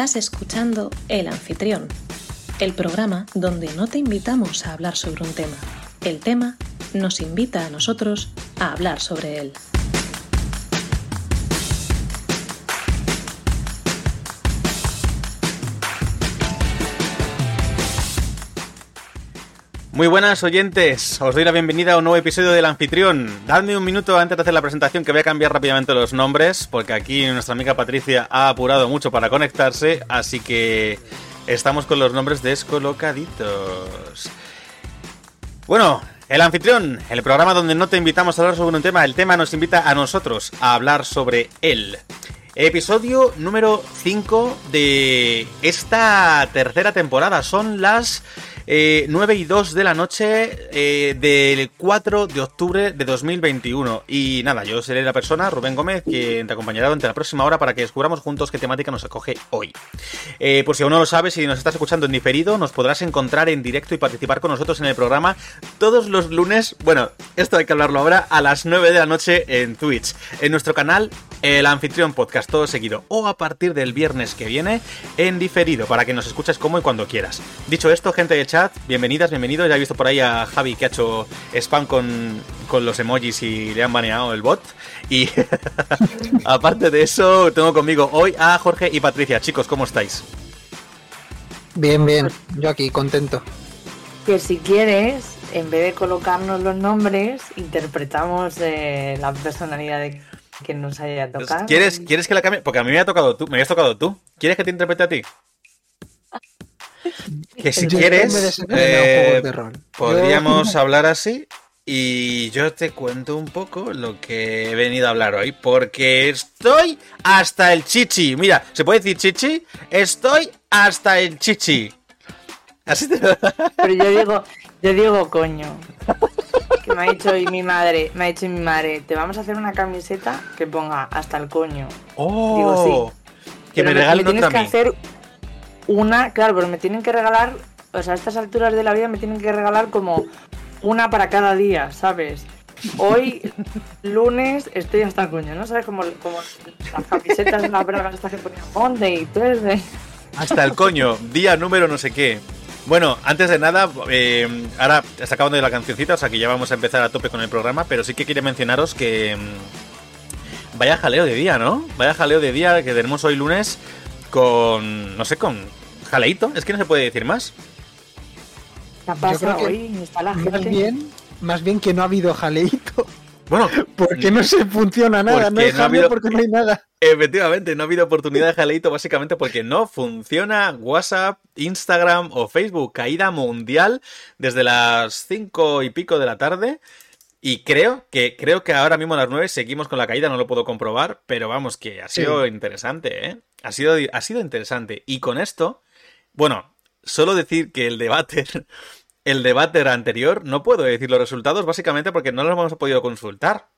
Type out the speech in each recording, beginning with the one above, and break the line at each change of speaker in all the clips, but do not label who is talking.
Estás escuchando El Anfitrión, el programa donde no te invitamos a hablar sobre un tema. El tema nos invita a nosotros a hablar sobre él.
Muy buenas oyentes, os doy la bienvenida a un nuevo episodio del anfitrión. Dadme un minuto antes de hacer la presentación que voy a cambiar rápidamente los nombres, porque aquí nuestra amiga Patricia ha apurado mucho para conectarse, así que estamos con los nombres descolocaditos. Bueno, el anfitrión, el programa donde no te invitamos a hablar sobre un tema, el tema nos invita a nosotros a hablar sobre él. Episodio número 5 de esta tercera temporada. Son las 9 eh, y 2 de la noche eh, del 4 de octubre de 2021. Y nada, yo seré la persona, Rubén Gómez, quien te acompañará durante la próxima hora para que descubramos juntos qué temática nos acoge hoy. Eh, por si aún no lo sabes, si nos estás escuchando en diferido, nos podrás encontrar en directo y participar con nosotros en el programa todos los lunes, bueno, esto hay que hablarlo ahora, a las 9 de la noche en Twitch, en nuestro canal El Anfitrión Podcast, todo seguido, o a partir del viernes que viene en diferido, para que nos escuches como y cuando quieras. Dicho esto, gente de chat, bienvenidas, bienvenidos. Ya he visto por ahí a Javi que ha hecho spam con, los emojis y le han baneado el bot. Y aparte de eso, tengo conmigo hoy a Jorge y Patricia. Chicos, ¿cómo estáis?
Bien, bien. Yo aquí, contento.
Que si quieres, en vez de colocarnos los nombres, interpretamos eh, la personalidad de quien nos haya tocado.
¿Quieres, ¿Quieres que la cambie? Porque a mí me ha tocado tú, me habías tocado tú. ¿Quieres que te interprete a ti? Que si quieres, eh, podríamos hablar así y yo te cuento un poco lo que he venido a hablar hoy, porque estoy hasta el chichi. Mira, ¿se puede decir chichi? Estoy hasta el chichi.
Así te... Pero yo digo, yo digo coño. Que me ha dicho hoy mi madre, me ha dicho mi madre, te vamos a hacer una camiseta que ponga hasta el coño.
Oh, digo, sí. Que me regalen otra a mí
una, claro, pero me tienen que regalar, o sea, a estas alturas de la vida me tienen que regalar como una para cada día, ¿sabes? Hoy, lunes, estoy hasta el coño, ¿no? ¿Sabes? Como, como las camisetas, las bragas estas que ponían Monday y Thursday.
Hasta el coño, día número no sé qué. Bueno, antes de nada, eh, ahora está acabando de la cancioncita, o sea que ya vamos a empezar a tope con el programa, pero sí que quería mencionaros que... Mm, vaya jaleo de día, ¿no? Vaya jaleo de día que tenemos hoy lunes con... no sé, con jaleito, es que no se puede decir más.
más bien, más bien que no ha habido jaleito. Bueno, porque no se funciona nada, no, ha habido, porque no hay nada.
Efectivamente, no ha habido oportunidad de jaleito básicamente porque no funciona WhatsApp, Instagram o Facebook. Caída mundial desde las cinco y pico de la tarde. Y creo que, creo que ahora mismo a las 9 seguimos con la caída, no lo puedo comprobar, pero vamos, que ha sido interesante, ¿eh? Ha sido, ha sido interesante. Y con esto, bueno, solo decir que el debate, el debate anterior, no puedo decir los resultados básicamente porque no los hemos podido consultar.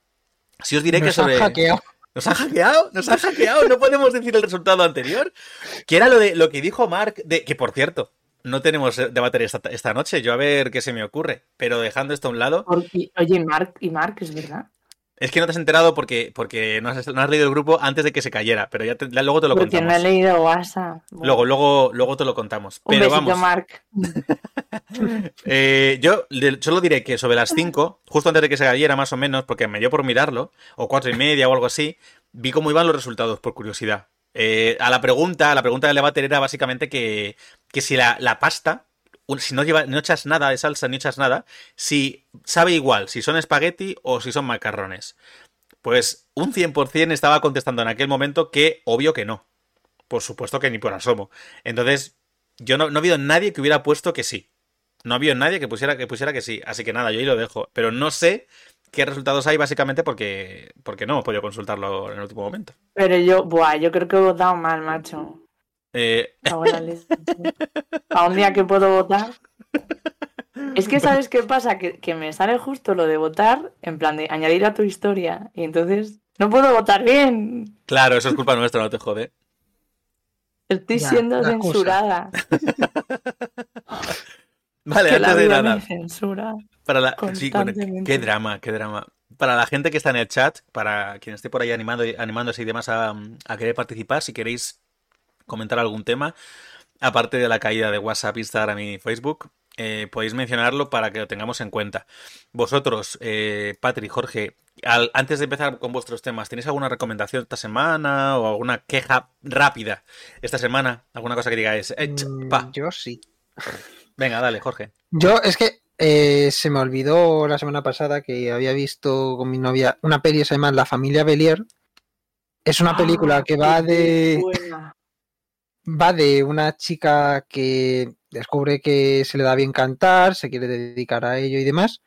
Si os diré que sobre...
hackeado.
¿Nos han hackeado? ¿Nos han hackeado? No podemos decir el resultado anterior. Que era lo de lo que dijo Mark, de que por cierto, no tenemos debate esta, esta noche. Yo a ver qué se me ocurre. Pero dejando esto a un lado.
Oye, Mark, y Mark, es verdad.
Es que no te has enterado porque, porque no, has, leído el grupo antes de que se cayera, pero ya, luego te lo porque contamos.
no he leído WhatsApp.
Luego, luego, luego te lo contamos.
Un
pero
besito, Mark.
eh, yo solo diré que sobre las 5, justo antes de que se cayera más o menos, porque me dio por mirarlo, o cuatro y media o algo así, vi cómo iban los resultados por curiosidad. Eh, a la pregunta, la pregunta del debate era básicamente que, que si la, la pasta si no, lleva, no echas nada de salsa ni echas nada, si sabe igual si son espagueti o si son macarrones. Pues un 100% estaba contestando en aquel momento que obvio que no. Por supuesto que ni por asomo. Entonces, yo no, no he habido nadie que hubiera puesto que sí. No ha habido nadie que pusiera, que pusiera que sí. Así que nada, yo ahí lo dejo. Pero no sé qué resultados hay básicamente porque, porque no he podido consultarlo en el último momento.
Pero yo, buah, yo creo que he votado mal, macho.
Eh...
A un día que puedo votar. Es que, ¿sabes qué pasa? Que, me sale justo lo de votar, en plan de añadir a tu historia, y entonces no puedo votar bien.
Claro, eso es culpa nuestra, no te jode.
Estoy siendo censurada.
vale, antes de nada.
censura
para la... qué drama, qué drama. Para la gente que está en el chat, para quien esté por ahí animando, animándose y demás a, a querer participar, si queréis comentar algún tema, aparte de la caída de WhatsApp, Instagram y Facebook, eh, podéis mencionarlo para que lo tengamos en cuenta. Vosotros, eh, Patri, Jorge, antes de empezar con vuestros temas, ¿tenéis alguna recomendación esta semana o alguna queja rápida esta semana? ¿Alguna cosa que digáis? Eh,
mm, yo sí.
Venga, dale, Jorge.
Yo es que eh, se me olvidó la semana pasada que había visto con mi novia una peli que se llama La familia Belier. Es una película ah, que va de. Va de una chica que descubre que se le da bien cantar, se quiere dedicar a ello y demás.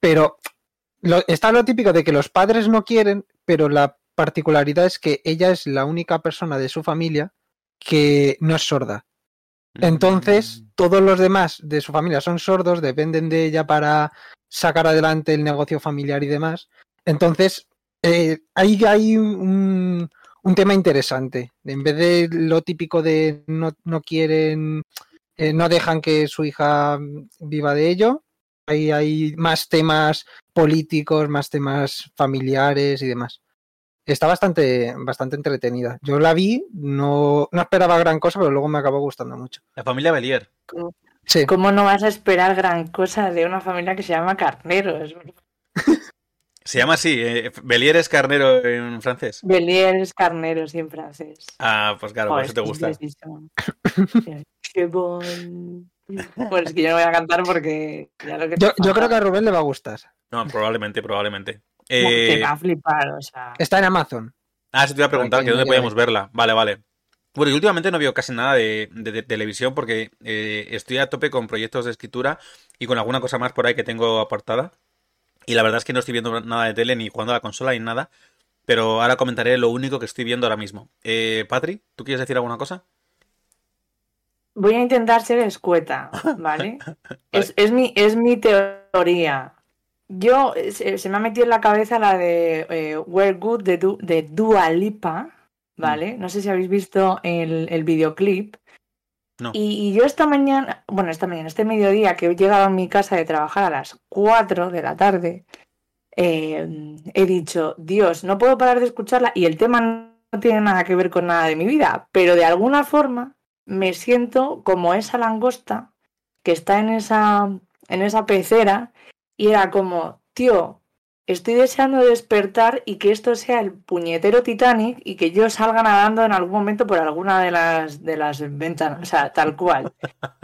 Pero está lo típico de que los padres no quieren, pero la particularidad es que ella es la única persona de su familia que no es sorda. Entonces, mm. todos los demás de su familia son sordos, dependen de ella para sacar adelante el negocio familiar y demás. Entonces, eh, ahí hay un, tema interesante. En vez de lo típico de no, quieren, eh, no dejan que su hija viva de ello, ahí hay más temas políticos, más temas familiares y demás está bastante, bastante entretenida. Yo la vi, no, no esperaba gran cosa, pero luego me acabó gustando mucho.
La familia Belier.
Sí. ¿Cómo no vas a esperar gran cosa de una familia que se llama Carnero?
Se llama así, eh, Belier es carnero en francés.
Belier es carnero, sí, en francés.
Ah, pues claro, por eso te gusta.
Qué bon. Pues es que yo no voy a cantar porque...
yo, yo creo que a Rubén le va a gustar.
No, probablemente, probablemente.
Eh... va a flipar, o sea.
Está en Amazon.
Ah, sí te iba a preguntar, que dónde podíamos verla. Vale, vale. Bueno, y últimamente no veo casi nada de, televisión porque eh, estoy a tope con proyectos de escritura y con alguna cosa más por ahí que tengo apartada. Y la verdad es que no estoy viendo nada de tele ni jugando a la consola ni nada. Pero ahora comentaré lo único que estoy viendo ahora mismo. Eh, Patri, ¿tú quieres decir alguna cosa?
Voy a intentar ser escueta, ¿vale? Es, es, mi, es mi teoría. Yo, se, me ha metido en la cabeza la de eh, We're Good de, de Dua Lipa, ¿vale? Mm. No sé si habéis visto el, videoclip. No. Y, yo esta mañana, bueno, esta mañana, este mediodía que he llegado a mi casa de trabajar a las 4 de la tarde, eh, he dicho, Dios, no puedo parar de escucharla y el tema no tiene nada que ver con nada de mi vida, pero de alguna forma me siento como esa langosta que está en esa, en esa pecera y era como, tío, estoy deseando despertar y que esto sea el puñetero Titanic y que yo salga nadando en algún momento por alguna de las, de las ventanas, o sea, tal cual.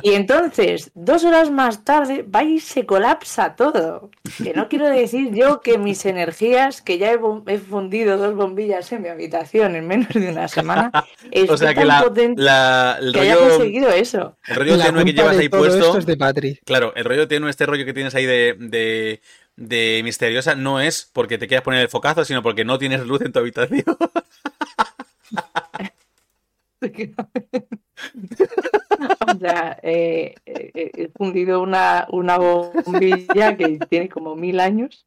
Y entonces, dos horas más tarde, va y se colapsa todo. Que no quiero decir yo que mis energías, que ya he, fundido dos bombillas en mi habitación en menos de una semana, es o sea, que la, la, el que rollo, haya conseguido eso.
El rollo tenue que llevas ahí puesto. Es de Patri. Claro, el rollo tiene este rollo que tienes ahí de de misteriosa no es porque te quieras poner el focazo, sino porque no tienes luz en tu habitación.
o sea, eh, eh, he fundido una, una, bombilla que tiene como mil años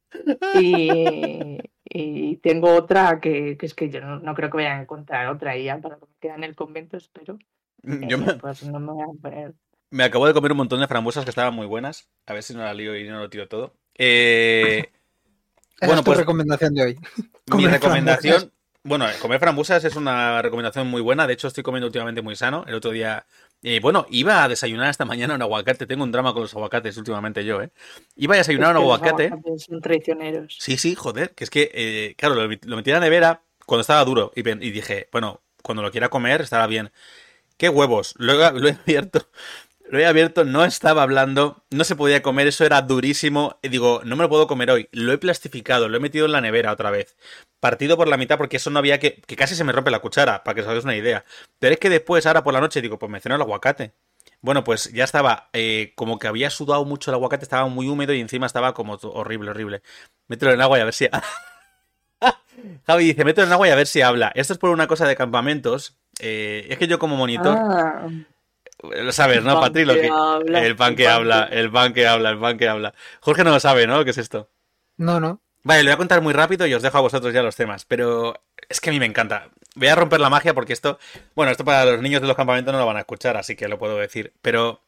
y, tengo otra que, es que yo no, creo que vaya a encontrar otra y ya para que me quede en el convento, espero. Yo me... Pues no me voy a poner
me acabo de comer un montón de frambuesas que estaban muy buenas. A ver si no la lío y no lo tiro todo. Eh,
bueno, pues recomendación de hoy.
Mi recomendación, bueno, comer frambuesas es una recomendación muy buena. De hecho, estoy comiendo últimamente muy sano. El otro día, eh, bueno, iba a desayunar esta mañana un aguacate. Tengo un drama con los aguacates últimamente yo, ¿eh? Iba a desayunar un aguacate.
Son traicioneros.
Sí, sí, joder. Que es que, eh, claro, lo, metí en la nevera cuando estaba duro y, dije, bueno, cuando lo quiera comer estará bien. ¿Qué huevos? Lo lo he abierto lo he abierto, no estaba hablando, no se podía comer, eso era durísimo. Y digo, no me lo puedo comer hoy. Lo he plastificado, lo he metido en la nevera otra vez. Partido por la mitad porque eso no había que... que casi se me rompe la cuchara, para que os hagáis una idea. Pero es que después, ahora por la noche, digo, pues me ceno el aguacate. Bueno, pues ya estaba, eh, como que había sudado mucho el aguacate, estaba muy húmedo y encima estaba como horrible, horrible. Mételo en agua y a ver si... Javi dice, mételo en agua y a ver si habla. Esto es por una cosa de campamentos. Eh, es que yo como monitor... Ah. Lo sabes, ¿no, Patri? el pan que habla, el pan que habla, el pan que habla. Jorge no lo sabe, ¿no? ¿Qué es esto?
No, no.
Vale, lo voy a contar muy rápido y os dejo a vosotros ya los temas, pero es que a mí me encanta. Voy a romper la magia porque esto, bueno, esto para los niños de los campamentos no lo van a escuchar, así que lo puedo decir, pero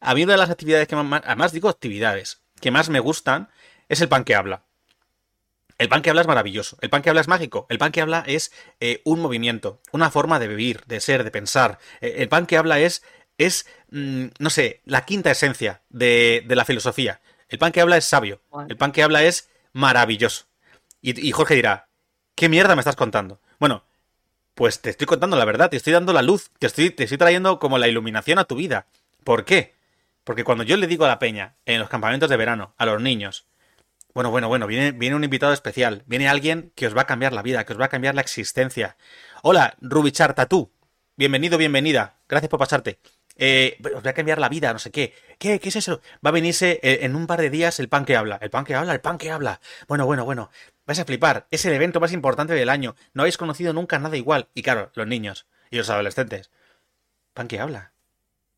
a mí una de las actividades que más, además digo actividades, que más me gustan es el pan que habla. El pan que habla es maravilloso, el pan que habla es mágico, el pan que habla es eh, un movimiento, una forma de vivir, de ser, de pensar. Eh, el pan que habla es, es mm, no sé, la quinta esencia de, de, la filosofía. El pan que habla es sabio, el pan que habla es maravilloso. Y, y Jorge dirá, ¿qué mierda me estás contando? Bueno, pues te estoy contando la verdad, te estoy dando la luz, te estoy, te estoy trayendo como la iluminación a tu vida. ¿Por qué? Porque cuando yo le digo a la peña, en los campamentos de verano, a los niños, bueno, bueno, bueno, viene, viene un invitado especial. Viene alguien que os va a cambiar la vida, que os va a cambiar la existencia. Hola, Rubichar Tatú. Bienvenido, bienvenida. Gracias por pasarte. Eh, os voy a cambiar la vida, no sé qué. ¿Qué, qué es eso? Va a venirse eh, en un par de días el pan que habla. El pan que habla, el pan que habla. Bueno, bueno, bueno. Vais a flipar. Es el evento más importante del año. No habéis conocido nunca nada igual. Y claro, los niños y los adolescentes. Pan que habla.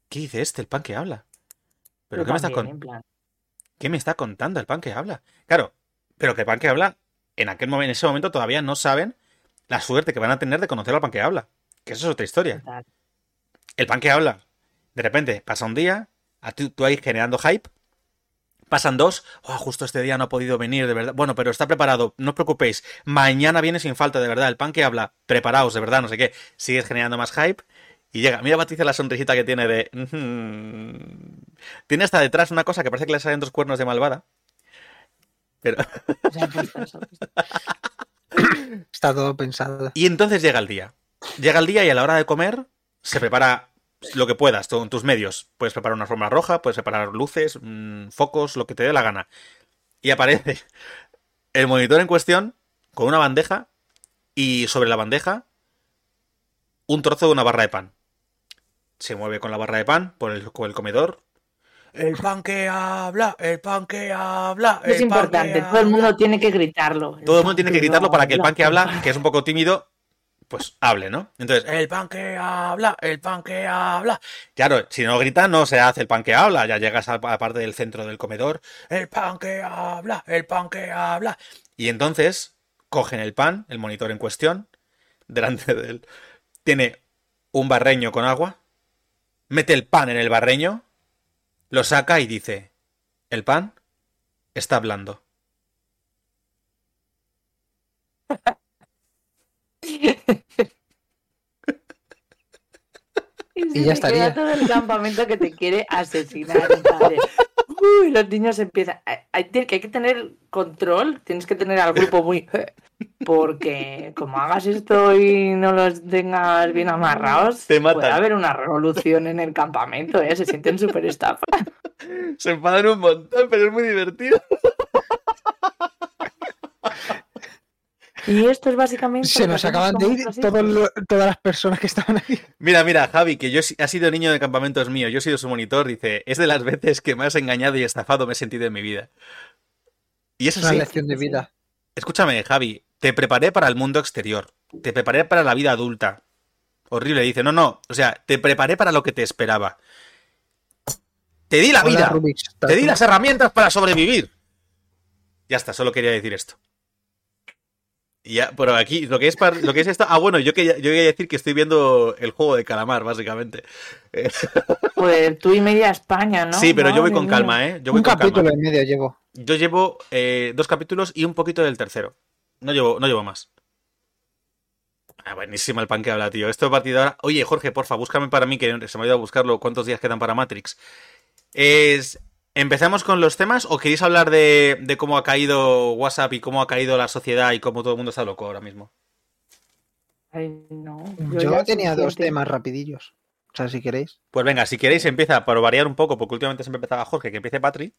¿Qué dice este, el pan que habla? ¿Pero qué me estás contando? ¿Qué me está contando el pan que habla? Claro, pero que el pan que habla, en aquel momento, en ese momento todavía no saben la suerte que van a tener de conocer al pan que habla. Que eso es otra historia. El pan que habla. De repente, pasa un día, tú, tú ahí generando hype. Pasan dos, oh, justo este día no ha podido venir, de verdad. Bueno, pero está preparado, no os preocupéis. Mañana viene sin falta, de verdad. El pan que habla, preparaos, de verdad, no sé qué. Sigues generando más hype. Y llega, mira Patricia la sonrisita que tiene de... Tiene hasta detrás una cosa que parece que le salen dos cuernos de malvada. Pero...
Está todo pensado.
Y entonces llega el día. Llega el día y a la hora de comer se prepara lo que puedas, con tus medios. Puedes preparar una forma roja, puedes preparar luces, mmm, focos, lo que te dé la gana. Y aparece el monitor en cuestión con una bandeja y sobre la bandeja un trozo de una barra de pan se mueve con la barra de pan por el, el comedor. El pan que habla, el pan que habla.
es importante, todo el mundo tiene que gritarlo.
Todo el mundo tiene que gritarlo para que el pan que habla, que es un poco tímido, pues hable, ¿no? Entonces, el pan que habla, el pan que habla. Claro, si no grita, no se hace el pan que habla. Ya llegas a la parte del centro del comedor. El pan que habla, el pan que habla. Y entonces cogen el pan, el monitor en cuestión, delante de él. Tiene un barreño con agua mete el pan en el barreño, lo saca y dice, el pan está hablando.
Y ya estaría.
todo el campamento que te quiere asesinar. Uy, los niños empiezan. Hay, que hay que tener control, tienes que tener al grupo muy. Porque como hagas esto y no los tengas bien amarrados,
Te
puede haber una revolución en el campamento, ¿eh? Se sienten súper estafa.
Se enfadan un montón, pero es muy divertido.
Y esto es básicamente.
Se nos acaban de ir todas las personas que estaban aquí.
Mira, mira, Javi, que yo ha sido niño de campamentos mío, yo he sido su monitor, dice, es de las veces que más engañado y estafado me he sentido en mi vida. Y eso
es una lección de vida.
Escúchame, Javi, te preparé para el mundo exterior, te preparé para la vida adulta. Horrible, dice, no, no, o sea, te preparé para lo que te esperaba. Te di la vida, te di las herramientas para sobrevivir. Ya está, solo quería decir esto. Ya, pero aquí, lo que es lo que es esto. Ah, bueno, yo quería, yo quería decir que estoy viendo el juego de calamar, básicamente.
Pues tú y media España, ¿no?
Sí, pero yo voy con calma, ¿eh? Yo voy
un
con
capítulo en medio llevo.
Yo llevo eh, dos capítulos y un poquito del tercero. No llevo, no llevo más. Ah, buenísimo el pan que habla, tío. Esto es partido ahora. Oye, Jorge, porfa, búscame para mí, que se me ha ido a buscarlo. ¿Cuántos días quedan para Matrix? Es ¿Empezamos con los temas o queréis hablar de, cómo ha caído WhatsApp y cómo ha caído la sociedad y cómo todo el mundo está loco ahora mismo?
Yo, tenía dos temas rapidillos. O sea, si queréis.
Pues venga, si queréis empieza por variar un poco, porque últimamente siempre empezaba Jorge, que empiece Patri.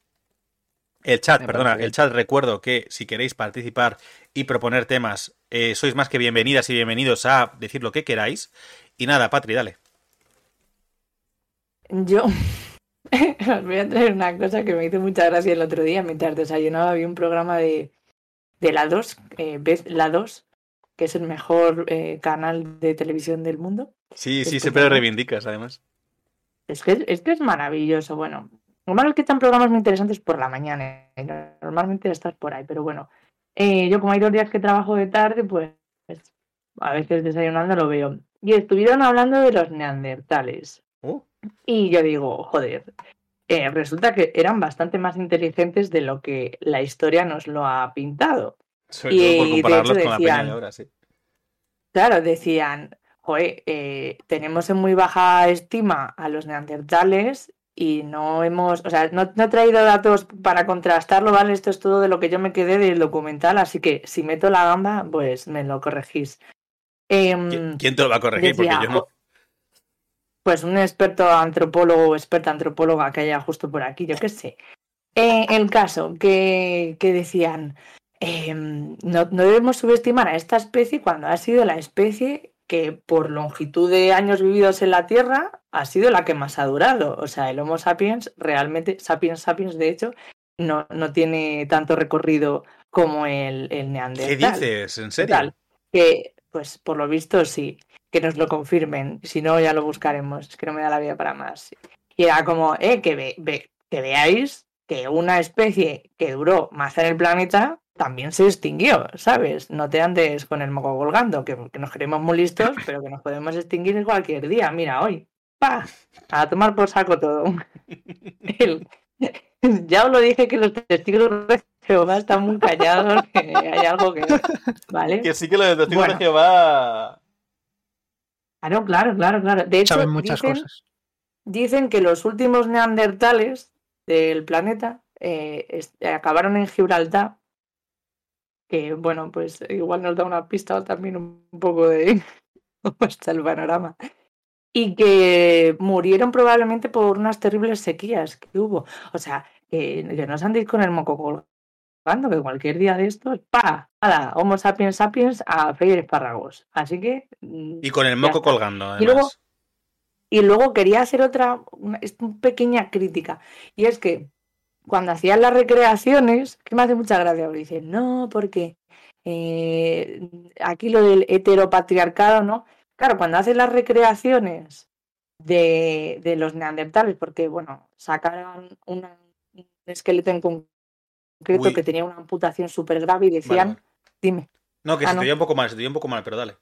El chat, perdona, el chat recuerdo que si queréis participar y proponer temas, eh, sois más que bienvenidas y bienvenidos a decir lo que queráis. Y nada, Patri, dale.
Yo Os voy a traer una cosa que me hizo mucha gracia el otro día. Mientras desayunaba, había un programa de, de La 2, eh, La 2, que es el mejor eh, canal de televisión del mundo.
Sí, sí, siempre lo reivindicas, además.
Es que, es que es maravilloso. Bueno, normal es que están programas muy interesantes por la mañana. Normalmente estás por ahí, pero bueno. Eh, yo, como hay dos días que trabajo de tarde, pues a veces desayunando lo veo. Y estuvieron hablando de los neandertales.
Oh.
Y yo digo, joder, eh, resulta que eran bastante más inteligentes de lo que la historia nos lo ha pintado.
Sobre todo por
Y, de hecho,
con la peña
decían-
de ahora, sí.
Claro, decían, joder, eh, tenemos en muy baja estima a los neandertales y no hemos, o sea, no, no he traído datos para contrastarlo, ¿vale? Esto es todo de lo que yo me quedé del documental, así que si meto la gamba, pues me lo corregís. Em,
¿Qui- ¿Quién te lo va a corregir? Porque yo no.
Pues un experto antropólogo o experta antropóloga que haya justo por aquí, yo qué sé. Eh, el caso que, que decían, em, no, no debemos subestimar a esta especie cuando ha sido la especie que por longitud de años vividos en la Tierra ha sido la que más ha durado. O sea, el Homo sapiens realmente, sapiens sapiens de hecho, no, no tiene tanto recorrido como el, el
¿Qué
neandertal.
dices? ¿En serio?
Que, pues por lo visto sí, que nos lo confirmen. Si no, ya lo buscaremos. Es que no me da la vida para más. Y era como, eh, que, ve, ve- que veáis que una especie que duró más en el planeta también se extinguió, ¿sabes? No te andes con el moco colgando, que, que nos creemos muy listos, pero que nos podemos extinguir en cualquier día. Mira, hoy, pa, a tomar por saco todo. El- ya os lo dije que los testigos de Jehová están muy callados, que hay algo que... ¿Vale?
Que sí que lo de testigos
Bueno.
de Jehová.
Claro, claro, claro, claro. De hecho,
Saben muchas
dicen,
cosas.
dicen que los últimos neandertales del planeta eh, es- acabaron en Gibraltar. Que bueno, pues igual nos da una pista también un poco de cómo está el panorama. Y que murieron probablemente por unas terribles sequías que hubo. O sea, que, que no os andéis con el moco colgando, que cualquier día de estos, ¡pa! ¡Hala! Homo sapiens sapiens a freír espárragos. Así que. mm,
Y con el moco colgando, además.
Y luego- Y luego quería hacer otra una, una pequeña crítica. Y es que cuando hacían las recreaciones, que me hace mucha gracia, porque dicen, no, porque eh, aquí lo del heteropatriarcado, ¿no? Claro, cuando hacen las recreaciones de, de los neandertales, porque, bueno, sacaron una- un esqueleto en concreto
Uy.
que tenía una amputación súper grave y decían,
vale.
dime.
No, que
Ah,
se
no.
te un poco mal, se te un poco mal, pero dale.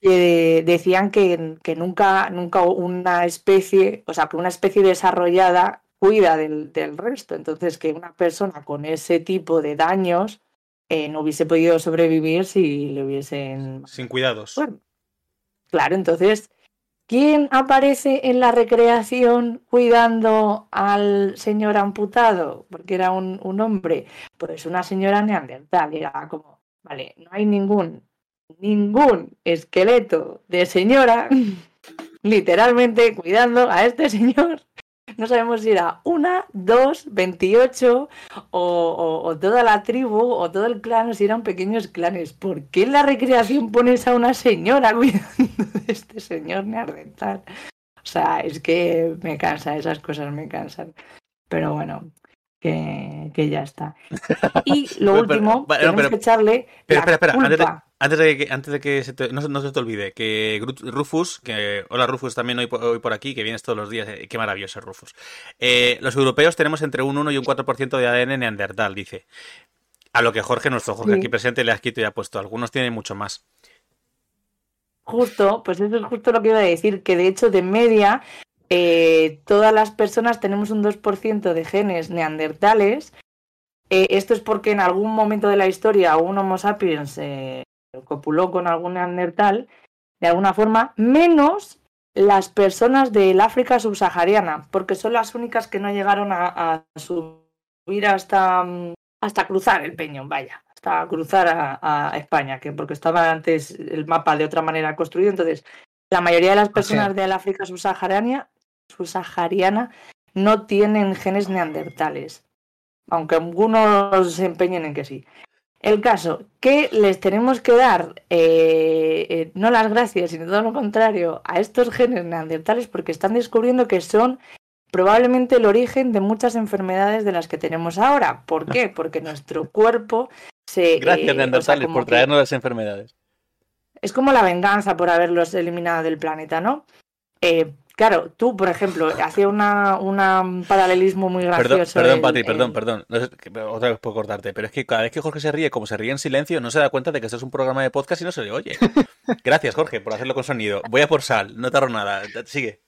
eh, decían que, que nunca, nunca una especie, o sea, que una especie desarrollada cuida del, del resto. Entonces, que una persona con ese tipo de daños eh, no hubiese podido sobrevivir si le hubiesen...
Sin cuidados.
Bueno, claro, entonces, ¿quién aparece en la recreación cuidando al señor amputado? Porque era un, hombre. Pues una señora neandertal. Era como, vale, no hay ningún ningún esqueleto de señora literalmente cuidando a este señor. No sabemos si era una, dos, veintiocho o, toda la tribu o todo el clan si eran pequeños clanes. ¿Por qué en la recreación pones a una señora cuidando de este señor neandertal? O sea, es que me cansa, esas cosas me cansan. Pero bueno, que, que ya está. Y lo
Pero- pero-
último,
no,
tenemos
pero-
que echarle
Pero espera, espera, antes de,
culpa.
antes de que, antes de que se te- no, se- no se te olvide, que Rufus, que hola Rufus también hoy, por- hoy por aquí, que vienes todos los días, eh, qué maravilloso Rufus. Eh, los europeos tenemos entre un 1 y un 4% de ADN neandertal, dice. A lo que Jorge, nuestro Jorge
Sí.
aquí presente, le ha escrito y ha puesto. Algunos tienen mucho más.
Justo, pues eso es justo lo que iba a decir, que de hecho de media eh, todas las personas tenemos un 2% de genes neandertales. Eh, esto es porque en algún momento de la historia un Homo sapiens eh, copuló con algún neandertal, de alguna forma, menos las personas del África subsahariana, porque son las únicas que no llegaron a, a subir hasta, mm, hasta cruzar el peñón, vaya, hasta cruzar a, a España, que porque estaba antes el mapa de otra manera construido, entonces la mayoría de las personas del África subsahariana, subsahariana no tienen genes neandertales, aunque algunos se empeñen en que sí. El caso, que les tenemos que dar eh, eh, no las gracias, sino todo lo contrario, a estos genes neandertales porque están descubriendo que son probablemente el origen de muchas enfermedades de las que tenemos ahora. ¿Por qué? Porque nuestro cuerpo se...
Gracias,
eh, o sea,
neandertales, por
que-
traernos las enfermedades.
es como la venganza por haberlos eliminado del planeta, ¿no? Eh, claro, tú, por ejemplo, hacía una, una- un paralelismo muy
Perdón,
gracioso.
perdón,
el-
Patri,
el-
perdón, perdón. No sé, que- otra vez por cortarte, pero es que cada vez que Jorge se ríe, como se ríe en silencio, no se da cuenta de que esto es un programa de podcast y no se le oye. Gracias, Jorge, por hacerlo con sonido. Voy a por sal, no tardo nada. Sigue.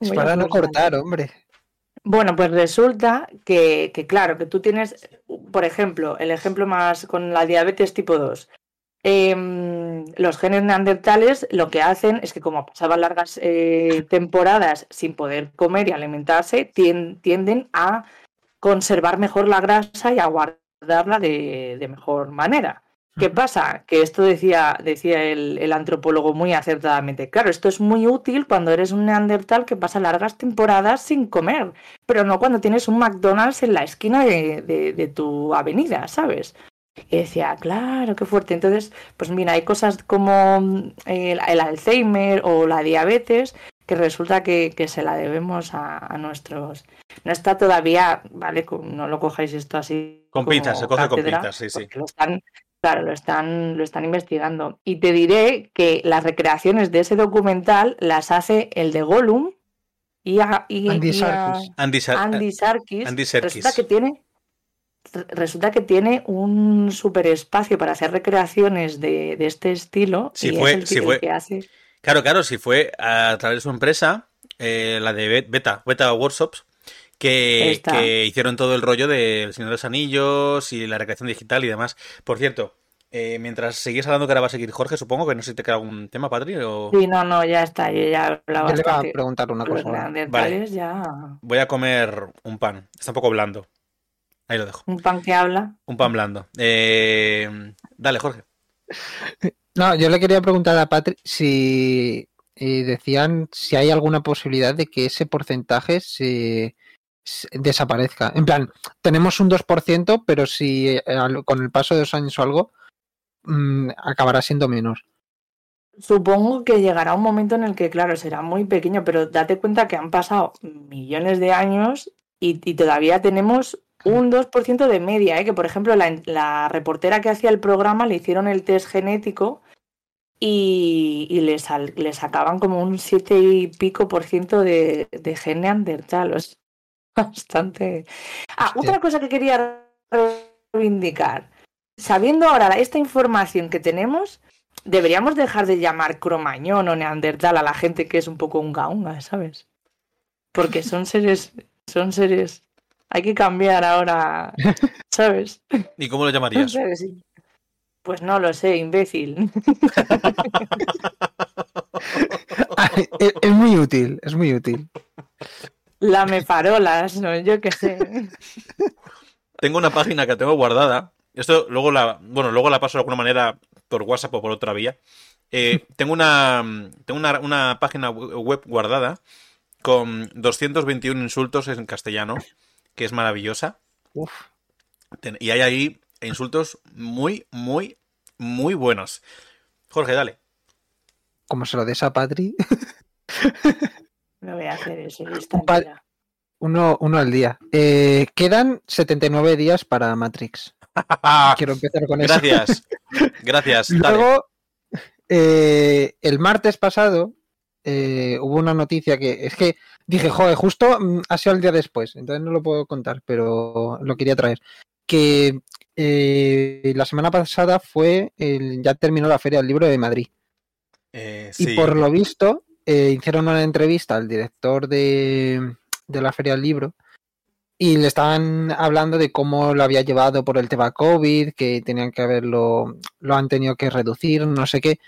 Es para no cortar, hombre.
Bueno, pues resulta que, que, claro, que tú tienes por ejemplo, el ejemplo más con la diabetes tipo 2. Em, los genes neandertales lo que hacen es que como pasaban largas eh, temporadas sin poder comer y alimentarse, tienden a conservar mejor la grasa y a guardarla de mejor manera. ¿Qué pasa? Que esto decía, decía el, antropólogo muy acertadamente. Claro, esto es muy útil cuando eres un neandertal que pasa largas temporadas sin comer, pero no cuando tienes un McDonald's en la esquina de, tu avenida, ¿sabes? Y decía, claro, qué fuerte. Entonces, pues mira, hay cosas como mm, el, Alzheimer o la diabetes que resulta que, se la debemos a, nuestros. No está todavía, ¿vale? No lo cojáis esto así.
Con pinzas, se coge con pinzas, sí, sí.
Lo están, Claro, lo están, lo están investigando. Y te diré que las recreaciones de ese documental las hace el de Gollum y,
Andy,
Sarkis. Andy, Resulta que tiene resulta que tiene un super espacio para hacer recreaciones de, este estilo.
Sí, fue, fue. Que hace... Claro, claro, si fue a través de su empresa, eh, la de Beta, Beta Workshops, que, hicieron todo el rollo del Señor de los Anillos y la recreación digital y demás. Por cierto, eh, mientras seguís hablando que ahora va a seguir Jorge, supongo que no sé si te queda algún tema, Patri. O...
Sí, no, no, ya está. Yo ya
hablaba. Yo le iba a preguntar una cosa.
Vale. Ya... Voy a comer un pan. Está un poco blando. Ahí lo dejo.
¿Un pan que habla?
Un pan blando. Eh... Dale, Jorge.
No, yo le quería preguntar a Patri si eh, decían si hay alguna posibilidad de que ese porcentaje se desaparezca. En plan, tenemos un 2%, pero si eh, con el paso de dos años o algo, mm, acabará siendo menos.
Supongo que llegará un momento en el que, claro, será muy pequeño, pero date cuenta que han pasado millones de años y, todavía tenemos un 2% de media, ¿eh? que por ejemplo la, reportera que hacía el programa le hicieron el test genético y, y le, sacaban como un 7 y pico por ciento de, de gen neandertal. Bastante. Ah, otra cosa que quería reivindicar. Sabiendo ahora esta información que tenemos, deberíamos dejar de llamar cromañón o neandertal a la gente que es un poco unga unga, ¿sabes? Porque son seres, son seres. Hay que cambiar ahora, ¿sabes?
¿Y cómo lo llamarías?
Pues no lo sé, imbécil.
es muy útil, es muy útil.
Lamefarolas, ¿no? Yo qué sé.
Tengo una página que tengo guardada. Esto luego la, bueno, luego la paso de alguna manera por WhatsApp o por otra vía. Eh, tengo una, tengo una, página web guardada con 221 insultos en castellano, que es maravillosa. Y hay ahí insultos muy, muy, muy buenos. Jorge, dale.
Como se lo des a Patri.
No voy a hacer eso.
Uno, uno al día. Eh, quedan 79 días para Matrix. Quiero empezar con
eso. Gracias. Gracias.
Luego, eh, el martes pasado eh, hubo una noticia que es que dije, joder, justo mm, ha sido el día después, entonces no lo puedo contar, pero lo quería traer. Que la semana pasada fue, el, ya terminó la Feria del Libro de Madrid. Y por lo visto, eh, hicieron una entrevista al director de, la Feria del Libro y le estaban hablando de cómo lo había llevado por el tema COVID, que tenían que haberlo, lo han tenido que reducir, no sé qué.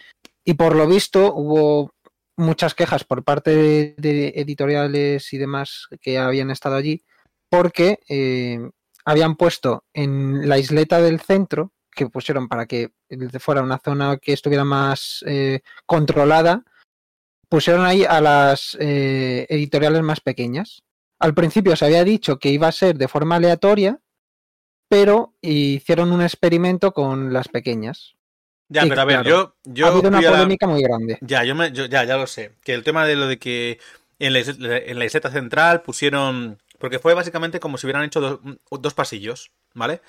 Y por lo visto hubo muchas quejas por parte de, editoriales y demás que habían estado allí, porque eh, habían puesto en la isleta del centro, que pusieron para que fuera una zona que estuviera más eh, controlada, pusieron ahí a las eh, editoriales más pequeñas. Al principio se había dicho que iba a ser de forma aleatoria, pero hicieron un experimento con las pequeñas.
Ya, pero a ver, yo, yo.
Ha habido una polémica muy grande.
Ya, yo, me, ya, ya lo sé. Que el tema de lo de que en la, en la isleta central pusieron. Porque fue básicamente como si hubieran hecho dos pasillos, ¿vale?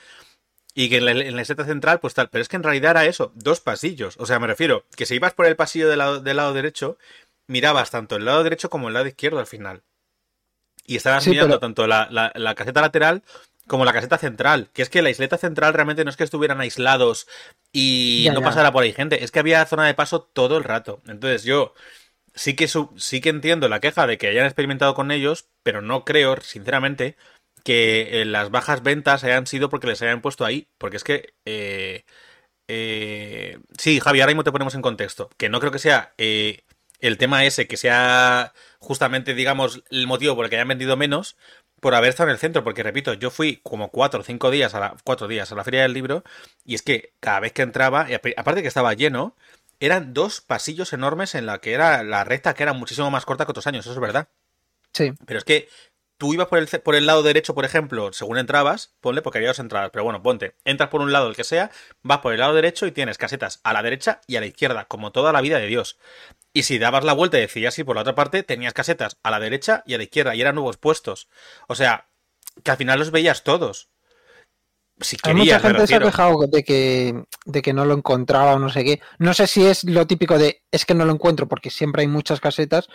Y que en la, en central, pues tal. Pero es que en realidad era eso, dos pasillos. O sea, me refiero, que si ibas por el pasillo del lado, del lado derecho, mirabas tanto el lado derecho como el lado izquierdo al final. Y estabas mirando tanto la, la, caseta lateral como la caseta central. Que es que la isleta central realmente no es que estuvieran aislados y no pasara por ahí gente. Es que había zona de paso todo el rato. Entonces yo sí que, sí que entiendo la queja de que hayan experimentado con ellos, pero no creo, sinceramente, que eh, las bajas ventas hayan sido porque les hayan puesto ahí. Porque es que. Eh, eh, sí, Javi, ahora mismo te ponemos en contexto. Que no creo que sea el tema ese, que sea justamente, digamos, el motivo por el que hayan vendido menos, por haber estado en el centro. Porque repito, yo fui como cuatro o cinco días a la, cuatro días a la feria del libro. Y es que cada vez que entraba, aparte que estaba lleno, eran dos pasillos enormes en la que era la recta que era muchísimo más corta que otros años, eso es verdad.
Sí.
Pero es que tú ibas por el, por el lado derecho, por ejemplo, según entrabas, ponle, porque había dos entradas, pero bueno, ponte, entras por un lado, el que sea, vas por el lado derecho y tienes casetas a la derecha y a la izquierda, como toda la vida de Dios. Y si dabas la vuelta y decías ir por la otra parte, tenías casetas a la derecha y a la izquierda, y eran nuevos puestos. O sea, que al final los veías todos.
Si Hay mucha gente se ha quejado de que, de que no lo encontraba o no sé qué. No sé si es lo típico de es que no lo encuentro porque siempre hay muchas casetas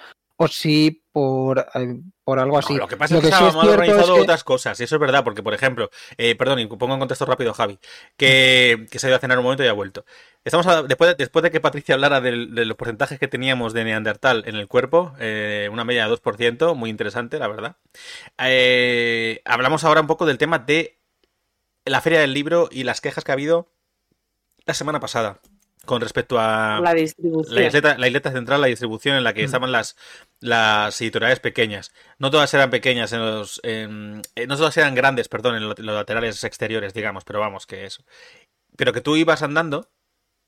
o si por, eh, por algo así.
lo que pasa es que, se mal organizado otras cosas, y eso es verdad, porque por ejemplo, eh, perdón, y pongo en contexto rápido Javi, que, se ha ido a cenar un momento y ha vuelto. Estamos después, de, después de que Patricia hablara de, los porcentajes que teníamos de Neandertal en el cuerpo, eh, una media de 2%, muy interesante, la verdad. hablamos ahora un poco del tema de la feria del libro y las quejas que ha habido la semana pasada con respecto a
la distribución.
La isleta, central, la distribución en la que mm. estaban las, las editoriales pequeñas. No todas eran pequeñas en los... Eh, no todas eran grandes, perdón, en los, laterales exteriores, digamos, pero vamos, que eso. Pero que tú ibas andando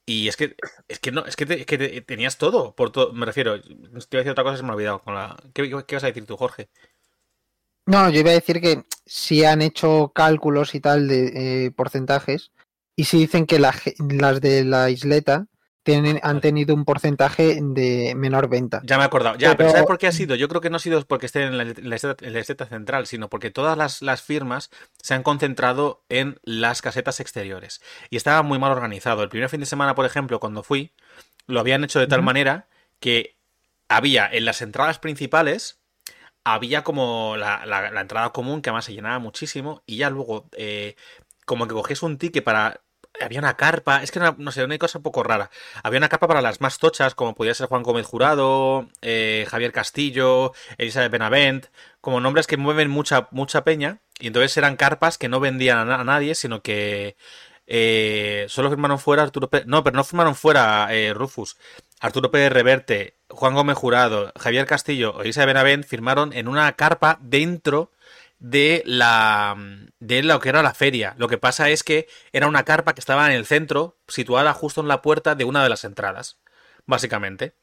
y es que es que no es que, tenías todo por todo me refiero te iba a decir otra cosa se me ha olvidado con la ¿Qué, qué, vas a decir tú Jorge
no yo iba a decir que si han hecho cálculos y tal de eh, porcentajes y si dicen que las de la isleta tienen, han tenido un porcentaje de menor venta.
Ya me he acordado. Ya, pero, ¿sabes por qué ha sido? Yo creo que no ha sido porque estén en la, isleta central, sino porque todas las, firmas se han concentrado en las casetas exteriores. Y estaba muy mal organizado. El primer fin de semana, por ejemplo, cuando fui, lo habían hecho de tal manera que había en las entradas principales había como la, entrada común que además se llenaba muchísimo y ya luego eh, como que cogías un ticket para había una carpa, es que no, sé, una cosa un poco rara. Había una carpa para las más tochas, como podía ser Juan Gómez Jurado, eh, Javier Castillo, Elizabeth Benavent, como nombres que mueven mucha, mucha peña, y entonces eran carpas que no vendían a, nadie, sino que eh, solo firmaron fuera Arturo Pérez, no, pero no firmaron fuera eh, Rufus. Arturo Pérez Reverte, Juan Gómez Jurado, Javier Castillo Elizabeth Benavent firmaron en una carpa dentro de la de lo que era la feria. Lo que pasa es que era una carpa que estaba en el centro, situada justo en la puerta de una de las entradas, básicamente.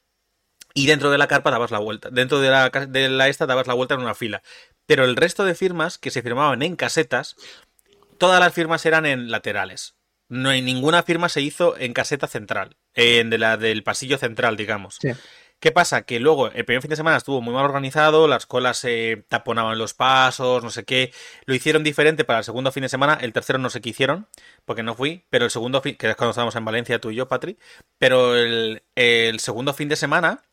Y dentro de la carpa dabas la vuelta. Dentro de la, de la esta dabas la vuelta en una fila. Pero el resto de firmas que se firmaban en casetas, todas las firmas eran en laterales. No hay ninguna firma se hizo en caseta central, en de la del pasillo central, digamos. Sí. ¿Qué pasa? Que luego el primer fin de semana estuvo muy mal organizado, las colas se taponaban los pasos, no sé qué. Lo hicieron diferente para el segundo fin de semana, el tercero no sé qué hicieron, porque no fui, pero el segundo fin, que es cuando estábamos en Valencia tú y yo, Patri, pero el, segundo fin de semana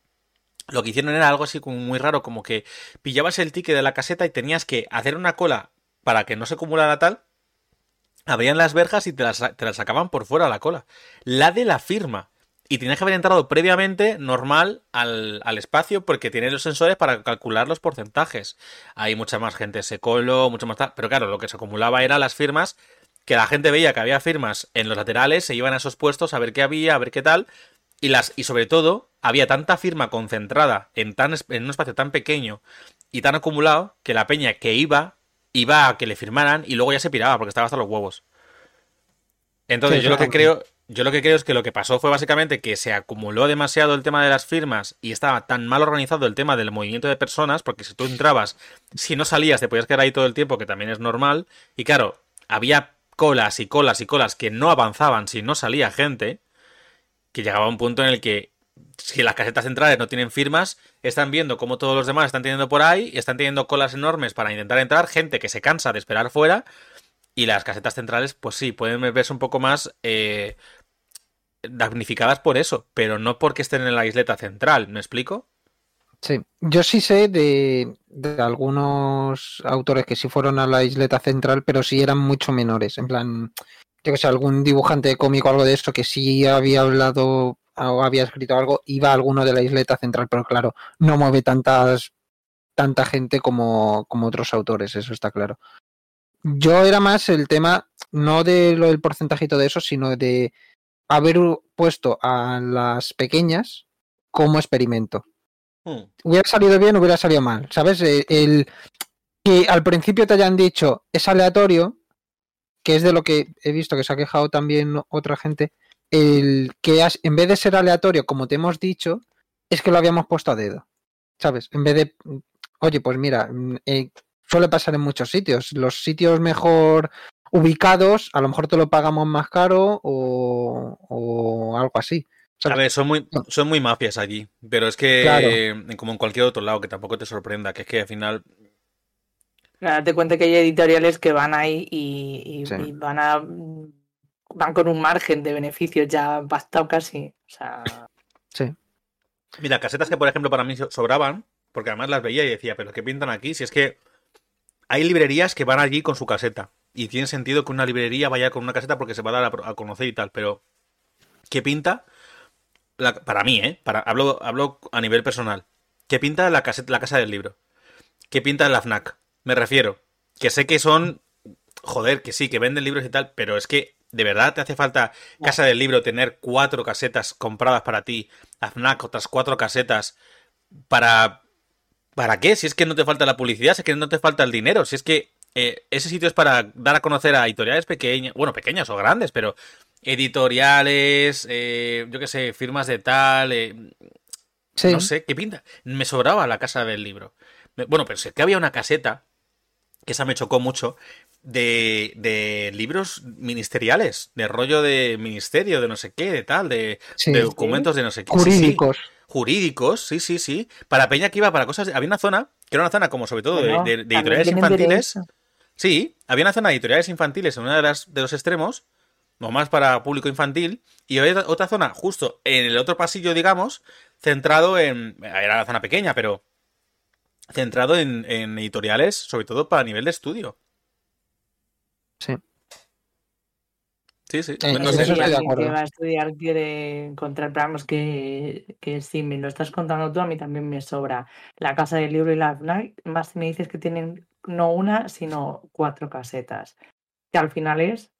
lo que hicieron era algo así como muy raro, como que pillabas el ticket de la caseta y tenías que hacer una cola para que no se acumulara tal, abrían las verjas y te las, te las sacaban por fuera la cola. La de la firma. Y tienes que haber entrado previamente normal al, espacio porque tiene los sensores para calcular los porcentajes. Hay mucha más gente se colo, mucho más tal. Pero claro, lo que se acumulaba era las firmas, que la gente veía que había firmas en los laterales, se iban a esos puestos a ver qué había, a ver qué tal. Y, las, y sobre todo, había tanta firma concentrada en, tan, en un espacio tan pequeño y tan acumulado que la peña que iba, iba a que le firmaran y luego ya se piraba porque estaba hasta los huevos. Entonces, yo lo que creo, yo lo que creo es que lo que pasó fue básicamente que se acumuló demasiado el tema de las firmas y estaba tan mal organizado el tema del movimiento de personas, porque si tú entrabas, si no salías, te podías quedar ahí todo el tiempo, que también es normal. Y claro, había colas y colas y colas que no avanzaban si no salía gente, que llegaba a un punto en el que si las casetas centrales no tienen firmas, están viendo cómo todos los demás están teniendo por ahí, y están teniendo colas enormes para intentar entrar, gente que se cansa de esperar fuera, y las casetas centrales, pues sí, pueden verse un poco más eh, damnificadas por eso, pero no porque estén en la isleta central, ¿me explico?
Sí, yo sí sé de, algunos autores que sí fueron a la isleta central, pero sí eran mucho menores. En plan, yo que sé, algún dibujante cómico o algo de eso que sí había hablado o había escrito algo, iba a alguno de la isleta central, pero claro, no mueve tantas tanta gente como, como otros autores, eso está claro. yo era más el tema, no de lo del porcentajito de eso, sino de haber puesto a las pequeñas como experimento.
Hmm.
Hubiera salido bien, hubiera salido mal, ¿sabes? El, el que al principio te hayan dicho es aleatorio, que es de lo que he visto que se ha quejado también otra gente, el que has- en vez de ser aleatorio, como te hemos dicho, es que lo habíamos puesto a dedo, ¿sabes? En vez de, oye, pues mira, mm, eh, suele pasar en muchos sitios, los sitios mejor ubicados, a lo mejor te lo pagamos más caro o, o algo así.
A ver, son muy, son muy mafias allí, pero es que,
Claro.
eh, como en cualquier otro lado, que tampoco te sorprenda, que es que al final
Date cuenta que hay editoriales que van ahí y, y-
Sí.
y van a van con un margen de beneficios ya bastado casi. O sea,
Sí.
Mira, casetas que por ejemplo para mí so- sobraban, porque además las veía y decía, pero ¿qué pintan aquí? Si es que hay librerías que van allí con su caseta. Y tiene sentido que una librería vaya con una caseta porque se va a dar a, conocer y tal, pero ¿qué pinta? La- para mí, ¿eh? Hablo, hablo a nivel personal. ¿Qué pinta la, caseta, la casa del libro? ¿Qué pinta la FNAC? Me refiero. Que sé que son... Joder, que sí, que venden libros y tal, pero es que de verdad te hace falta casa del libro tener cuatro casetas compradas para ti, a FNAC otras cuatro casetas para... ¿Para qué? Si es que no te falta la publicidad, si es que no te falta el dinero, si es que eh, ese sitio es para dar a conocer a editoriales pequeñas, bueno, pequeñas o grandes, pero editoriales, eh, yo qué sé, firmas de tal, eh,
Sí.
no sé, ¿qué pinta? Me sobraba la casa del libro. Bueno, pero sé que había una caseta, que esa me chocó mucho, de, de libros ministeriales, de rollo de ministerio, de no sé qué, de tal, de,
Sí.
de documentos de no sé qué. Sí, sí.
Jurídicos.
Jurídicos, sí, sí, sí. Para Peña que iba para cosas. Había una zona, que era una zona como sobre todo de-
bueno,
de, de
también
editoriales infantiles. Sí, había una zona de editoriales infantiles en una de las de los extremos, no más para público infantil, y había otra zona justo en el otro pasillo, digamos, centrado en. Era la zona pequeña, pero. Centrado en, en editoriales, sobre todo para nivel de estudio.
Sí.
Sí, sí.
Eh,
no
en
sé.
eso estoy de
alguien
acuerdo.
que va a estudiar quiere encontrar, pero vamos, que, que si me lo estás contando tú, a mí también me sobra la casa del libro y la FNAC, más si me dices que tienen no una, sino cuatro casetas, que al final es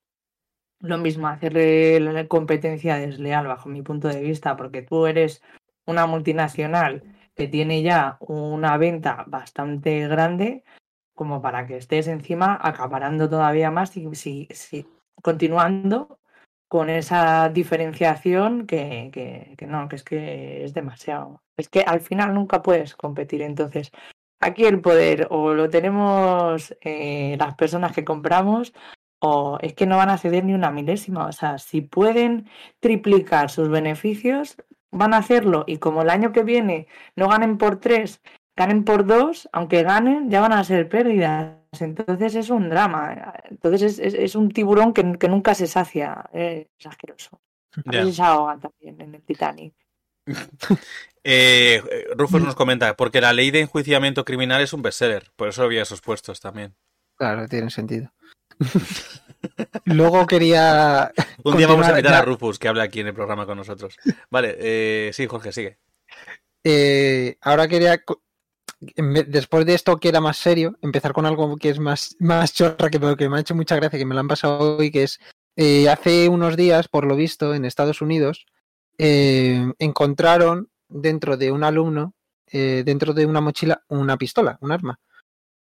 lo mismo, hacerle la competencia desleal bajo mi punto de vista, porque tú eres una multinacional que tiene ya una venta bastante grande como para que estés encima acaparando todavía más y si, continuando con esa diferenciación que, que, que no, que es que es demasiado. Es que al final nunca puedes competir. Entonces, aquí el poder o lo tenemos eh, las personas que compramos o es que no van a ceder ni una milésima. O sea, si pueden triplicar sus beneficios, van a hacerlo. Y como el año que viene no ganen por tres, ganen por dos, aunque ganen, ya van a ser pérdidas. Entonces es un drama. Entonces es, es- es un tiburón que, que nunca se sacia. Es asqueroso. A veces se ahoga también en el Titanic.
Eh, eh, Rufus nos comenta, porque la ley de enjuiciamiento criminal es un bestseller, por eso había esos puestos también.
Claro, tiene sentido. Luego quería.
Un día vamos a invitar a. Rufus que hable aquí en el programa con nosotros. Vale, eh, sí, Jorge, sigue.
eh, ahora quería. Después de esto que era más serio, empezar con algo que es más, más chorra, que, que me ha hecho mucha gracia, que me lo han pasado hoy, que es eh, hace unos días, por lo visto, en Estados Unidos, eh, encontraron dentro de un alumno, eh, dentro de una mochila, una pistola, un arma.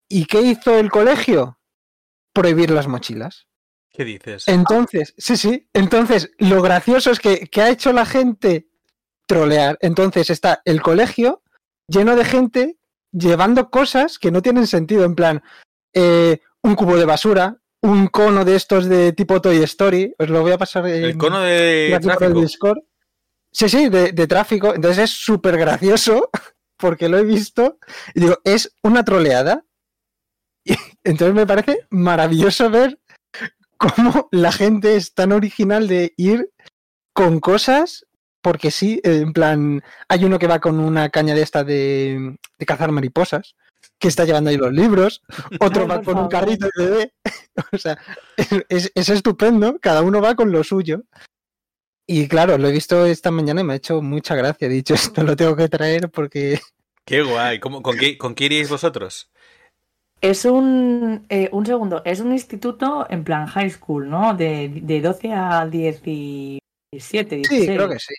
¿Y qué hizo el colegio? Prohibir las mochilas.
¿Qué dices?
Entonces, sí, sí. Entonces, lo gracioso es que, que ha hecho la gente trolear. Entonces está el colegio lleno de gente llevando cosas que no tienen sentido. En plan, eh, un cubo de basura, un cono de estos de tipo Toy Story. Os lo voy a pasar en,
El cono de
por el. Discord. Sí, sí, de, de tráfico. Entonces es súper gracioso porque lo he visto y digo, es una troleada. Y entonces me parece maravilloso ver cómo la gente es tan original de ir con cosas, porque sí, en plan, hay uno que va con una caña de esta de, de cazar mariposas, que está llevando ahí los libros, otro
Ay,
va con un carrito de bebé, o sea, es, es- es estupendo, cada uno va con lo suyo. Y claro, lo he visto esta mañana y me ha hecho mucha gracia. He dicho, esto lo tengo que traer porque
Qué guay. ¿Cómo- con, qué, ¿Con qué iríais vosotros?
Es un, eh, un segundo, es un instituto en plan high school, ¿no? De, de 12 a 17, 16.
Sí, creo que sí.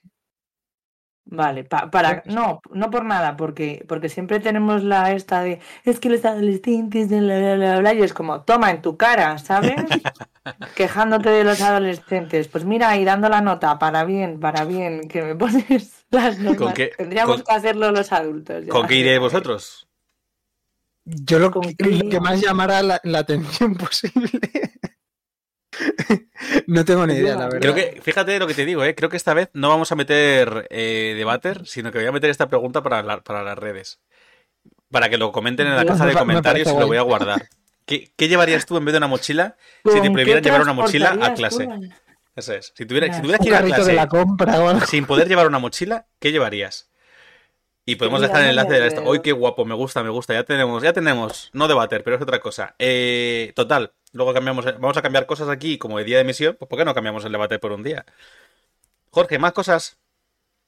Vale, pa- para, no, no por nada, porque, porque siempre tenemos la esta de, es que los adolescentes, de bla, bla, bla, bla", y es como, toma en tu cara, ¿sabes? Quejándote de los adolescentes. Pues mira, ahí dando la nota, para bien, para bien, que me pones las notas.
qué-
Tendríamos
con-
que hacerlo los adultos. ya.
¿Con qué iréis vosotros?
Yo lo,
¿Con
que-
qué?
lo que más llamara la, la atención posible. No tengo ni idea, la verdad.
Creo que, fíjate lo que te digo, ¿eh? creo que esta vez no vamos a meter eh, debater, sino que voy a meter esta pregunta para, la- para las redes. Para que lo comenten en la caja de comentarios y lo voy a guardar. ¿Qué, qué llevarías tú en vez de una mochila si te
¿Con qué
prohibieran llevar una mochila a
tú?
clase? Eso es. Si, tuviera, si tuvieras que ir a
carrito de la
clase
compra
sin poder llevar una mochila, ¿qué llevarías? Y podemos
Mira,
dejar el enlace de esto. ¡Uy, qué guapo! Me gusta, me gusta. Ya tenemos, ya tenemos. No debater, pero es otra cosa. Eh, total. Luego cambiamos. Vamos a cambiar cosas aquí como de día de emisión. Pues ¿por qué no cambiamos el debate por un día? Jorge, más cosas.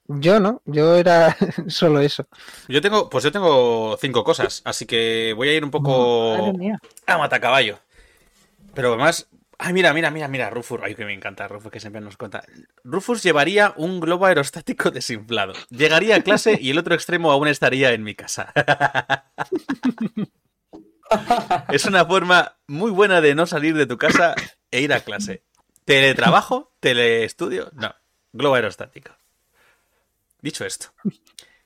Yo no, yo era solo eso.
Yo tengo, pues yo tengo cinco cosas, así que voy a ir un poco a matacaballo. Pero además, ay, mira, mira, mira, mira, Rufus, ay, que me encanta Rufus, que siempre nos cuenta. Rufus llevaría un globo aerostático desinflado. Llegaría a clase y el otro extremo aún estaría en mi casa. es una forma muy buena de no salir de tu casa e ir a clase. Teletrabajo, teleestudio, no, globo aerostático. Dicho esto,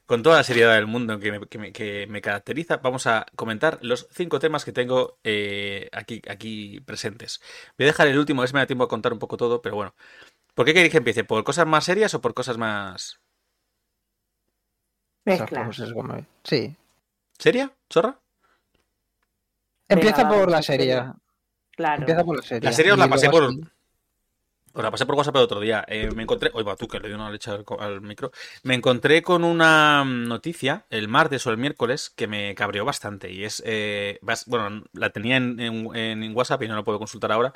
con toda la seriedad del mundo que me, que me- que me caracteriza, vamos a comentar los cinco temas que tengo eh, aquí, aquí presentes. Voy a dejar el último, a ver si me da tiempo a contar un poco todo, pero bueno. ¿Por qué queréis que empiece? ¿Por cosas más serias o por cosas más...
Mezcla.
como- Sí.
¿Seria? ¿Zorra?
Empieza por la serie.
Claro.
Empieza por la serie.
La serie os la pasé por-. Os la pasé por WhatsApp el otro día. Eh, me encontré. Oye, va, tú que le di una leche al, micro. Me encontré con una mm, noticia el martes o el miércoles que me cabreó bastante. Y es. eh, bueno, la tenía en, en- en WhatsApp y no lo puedo consultar ahora.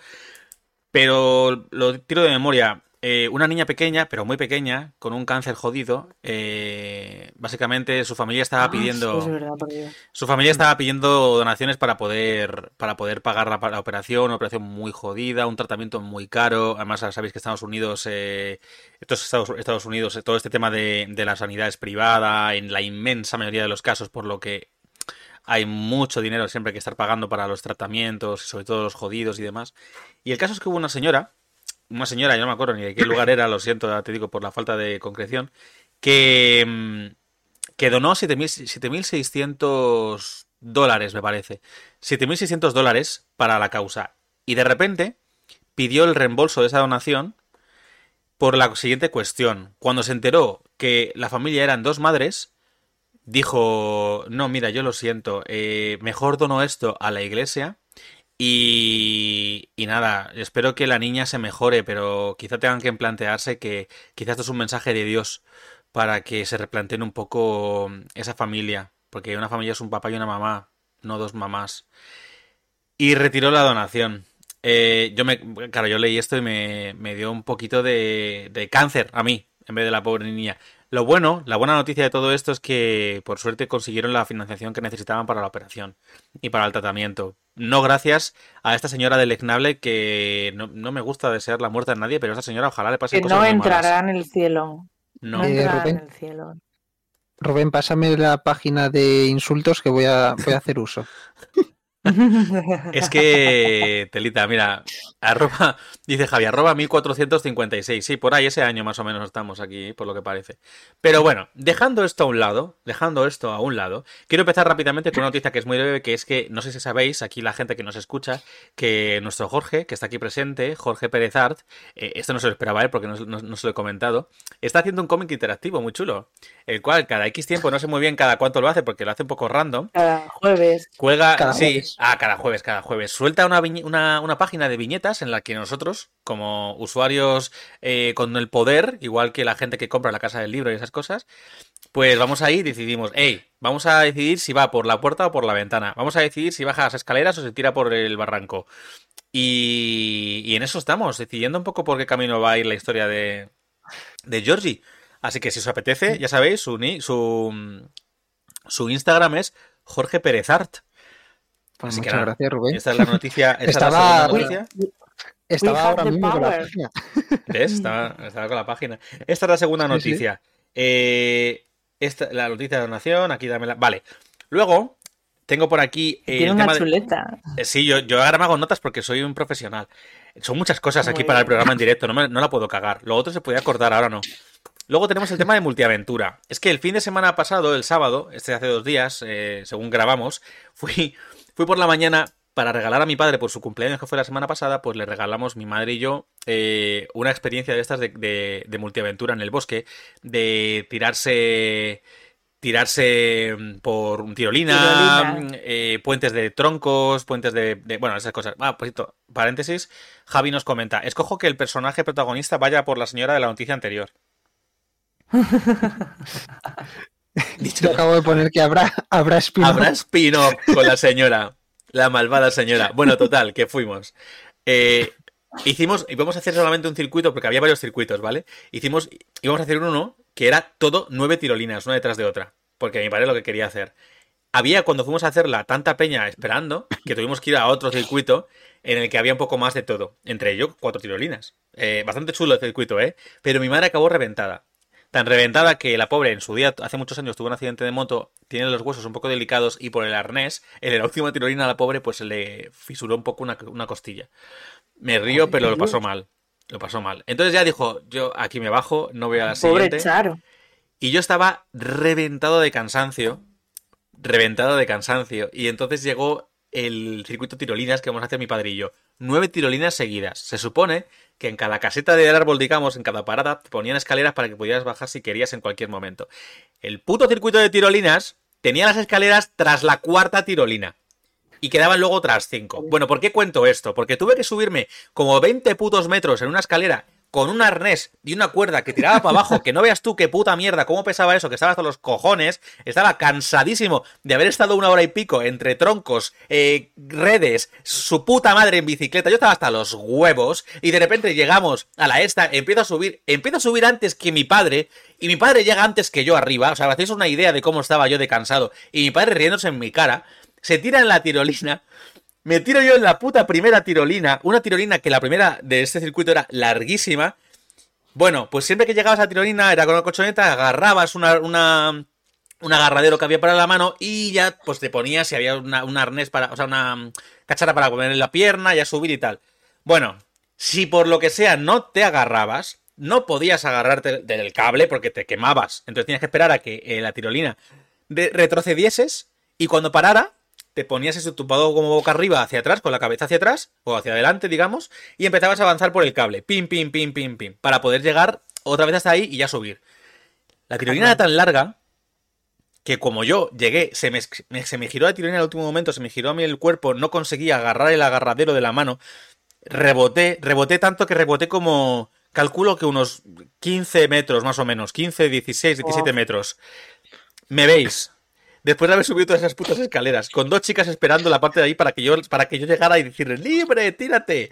Pero lo tiro de memoria. Eh, una niña pequeña, pero muy pequeña, con un cáncer jodido. eh, básicamente su familia estaba
Ah,
pidiendo.
sí, es verdad, por Dios.
Su familia estaba pidiendo donaciones para poder, para poder pagar la, la operación, una operación muy jodida, un tratamiento muy caro. Además, sabéis que Estados Unidos, eh, estos Estados, Estados Unidos, todo este tema de, de la sanidad es privada, en la inmensa mayoría de los casos, por lo que hay mucho dinero siempre que estar pagando para los tratamientos, sobre todo los jodidos y demás. Y el caso es que hubo una señora, una señora, yo no me acuerdo ni de qué lugar era, lo siento, te digo por la falta de concreción, que, mm, que donó 7.000 7.600 dólares, me parece. 7.600 dólares para la causa. Y de repente pidió el reembolso de esa donación por la siguiente cuestión. Cuando se enteró que la familia eran dos madres, dijo, no, mira, yo lo siento, eh, mejor dono esto a la iglesia y, nada, espero que la niña se mejore, pero quizá tengan que plantearse que quizás esto es un mensaje de Dios para que se replanteen un poco esa familia, porque una familia es un papá y una mamá, no dos mamás. Y retiró la donación. Eh, yo me, claro, yo leí esto y me, me dio un poquito de, de cáncer a mí, en vez de la pobre niña. Lo bueno, la buena noticia de todo esto es que por suerte consiguieron la financiación que necesitaban para la operación y para el tratamiento. No gracias a esta señora deleznable que no, no me gusta desear la muerte a nadie, pero a esta señora ojalá le pasen
Que
cosas
no
muy malas.
entrará en el cielo.
No.
No,
Eh,
entrará
Rubén.
en el cielo.
Rubén, pásame la página de insultos que voy a, voy a hacer uso.
Es que, telita, mira, arroba, dice Javi, arroba 1456. Sí, por ahí ese año más o menos estamos aquí, por lo que parece. Pero bueno, dejando esto a un lado, dejando esto a un lado, quiero empezar rápidamente con una noticia que es muy breve, que es que, no sé si sabéis, aquí la gente que nos escucha, que nuestro Jorge, que está aquí presente, Jorge Pérez Art, eh, esto no se lo esperaba él porque no, no- no se lo he comentado, está haciendo un cómic interactivo muy chulo, el cual cada X tiempo, no sé muy bien cada cuánto lo hace porque lo hace un poco random,
Cada jueves.
Cuelga,
Cada
sí,
jueves.
Ah, cada jueves, cada jueves. Suelta una, una, una página de viñetas en la que nosotros, como usuarios eh, con el poder, igual que la gente que compra la casa del libro y esas cosas, pues vamos ahí y decidimos, hey, vamos a decidir si va por la puerta o por la ventana. Vamos a decidir si baja las escaleras o se tira por el barranco. Y, y en eso estamos, decidiendo un poco por qué camino va a ir la historia de, de Georgie. Así que si os apetece, ya sabéis, su, su, su Instagram es Jorge Pérez Art.
Pues
Así que nada,
gracias, Rubén.
Esta es la noticia. Esta
Estaba-
la noticia.
Estaba ahora mismo con la página.
¿Ves? Estaba, estaba con la página. Esta es la segunda
Sí, sí.
noticia. Eh, esta, la noticia de donación, aquí dame la. Vale. Luego, tengo por aquí eh,
Tiene
el
una
tema
chuleta.
Eh, Sí, yo, yo ahora me hago notas porque soy un profesional. Son muchas cosas aquí para el programa en directo, no, me- no la puedo cagar. Lo otro se podía cortar, ahora no. Luego tenemos el tema de multiaventura. Es que el fin de semana pasado, el sábado, este hace dos días, eh, según grabamos, fui, fui por la mañana para regalar a mi padre por su cumpleaños que fue la semana pasada, pues le regalamos mi madre y yo eh, una experiencia de estas de, de- de multiaventura en el bosque, de tirarse tirarse mm, por un tirolina,
Tirolina.
eh, puentes de troncos, puentes de, de- bueno, esas cosas. Ah, por cierto, paréntesis, Javi nos comenta, escojo que el personaje protagonista vaya por la señora de la noticia anterior.
Yo acabo de poner que habrá, habrá spin-off.
Habrá spin-off con la señora, la malvada señora. Bueno, total, que fuimos. Eh, hicimos, íbamos a hacer solamente un circuito, porque había varios circuitos, ¿vale? Hicimos, íbamos a hacer uno que era todo nueve tirolinas, una detrás de otra, porque mi padre lo que quería hacer. Había, cuando fuimos a hacerla, tanta peña esperando, que tuvimos que ir a otro circuito en el que había un poco más de todo. Entre ellos, cuatro tirolinas. Eh, bastante chulo el circuito, ¿eh? Pero mi madre acabó reventada. Tan reventada que la pobre en su día, hace muchos años, tuvo un accidente de moto, tiene los huesos un poco delicados y por el arnés, en la última tirolina a la pobre, pues se le fisuró un poco una, una costilla. Me río,
Ay,
pero lo pasó mal. Lo pasó mal. Entonces ya dijo, yo aquí me bajo, no voy a la
Pobre
siguiente.
Charo.
Y yo estaba reventado de cansancio. Reventado de cansancio. Y entonces llegó el circuito tirolinas que vamos a hacer mi padre y yo. Nueve tirolinas seguidas. Se supone que en cada caseta del árbol, digamos, en cada parada, te ponían escaleras para que pudieras bajar si querías en cualquier momento. El puto circuito de tirolinas tenía las escaleras tras la cuarta tirolina. Y quedaban luego otras cinco. Bueno, ¿por qué cuento esto? Porque tuve que subirme como 20 putos metros en una escalera con un arnés y una cuerda que tiraba para abajo, que no veas tú qué puta mierda, cómo pesaba eso, que estaba hasta los cojones, estaba cansadísimo de haber estado una hora y pico entre troncos, eh, redes, su puta madre en bicicleta, yo estaba hasta los huevos, y de repente llegamos a la esta, empiezo a subir, empiezo a subir antes que mi padre, y mi padre llega antes que yo arriba, o sea, hacéis una idea de cómo estaba yo de cansado, y mi padre riéndose en mi cara, se tira en la tirolina, me tiro yo en la puta primera tirolina, una tirolina que la primera de este circuito era larguísima. Bueno, pues siempre que llegabas a tirolina era con la colchoneta, agarrabas una, una, un agarradero que había para la mano y ya pues te ponías si había una, un arnés para, o sea, una mm, cachara para poner en la pierna, ya subir y tal. Bueno, si por lo que sea no te agarrabas, no podías agarrarte del cable porque te quemabas. Entonces tenías que esperar a que eh, la tirolina retrocedieses y cuando parara te ponías eso tumbado como boca arriba hacia atrás, con la cabeza hacia atrás, o hacia adelante, digamos, y empezabas a avanzar por el cable, pim, pim, pim, pim, pim, para poder llegar otra vez hasta ahí y ya subir. La tirolina era tan larga que como yo llegué, se me, se me giró la tirolina el último momento, se me giró a mí el cuerpo, no conseguía agarrar el agarradero de la mano, reboté, reboté tanto que reboté como, calculo que unos 15 metros más o menos, 15, 16, 17
Oh.
metros. ¿Me veis? Después de haber subido todas esas putas escaleras, con dos chicas esperando la parte de ahí para que yo, para que yo llegara y decirle, libre, tírate.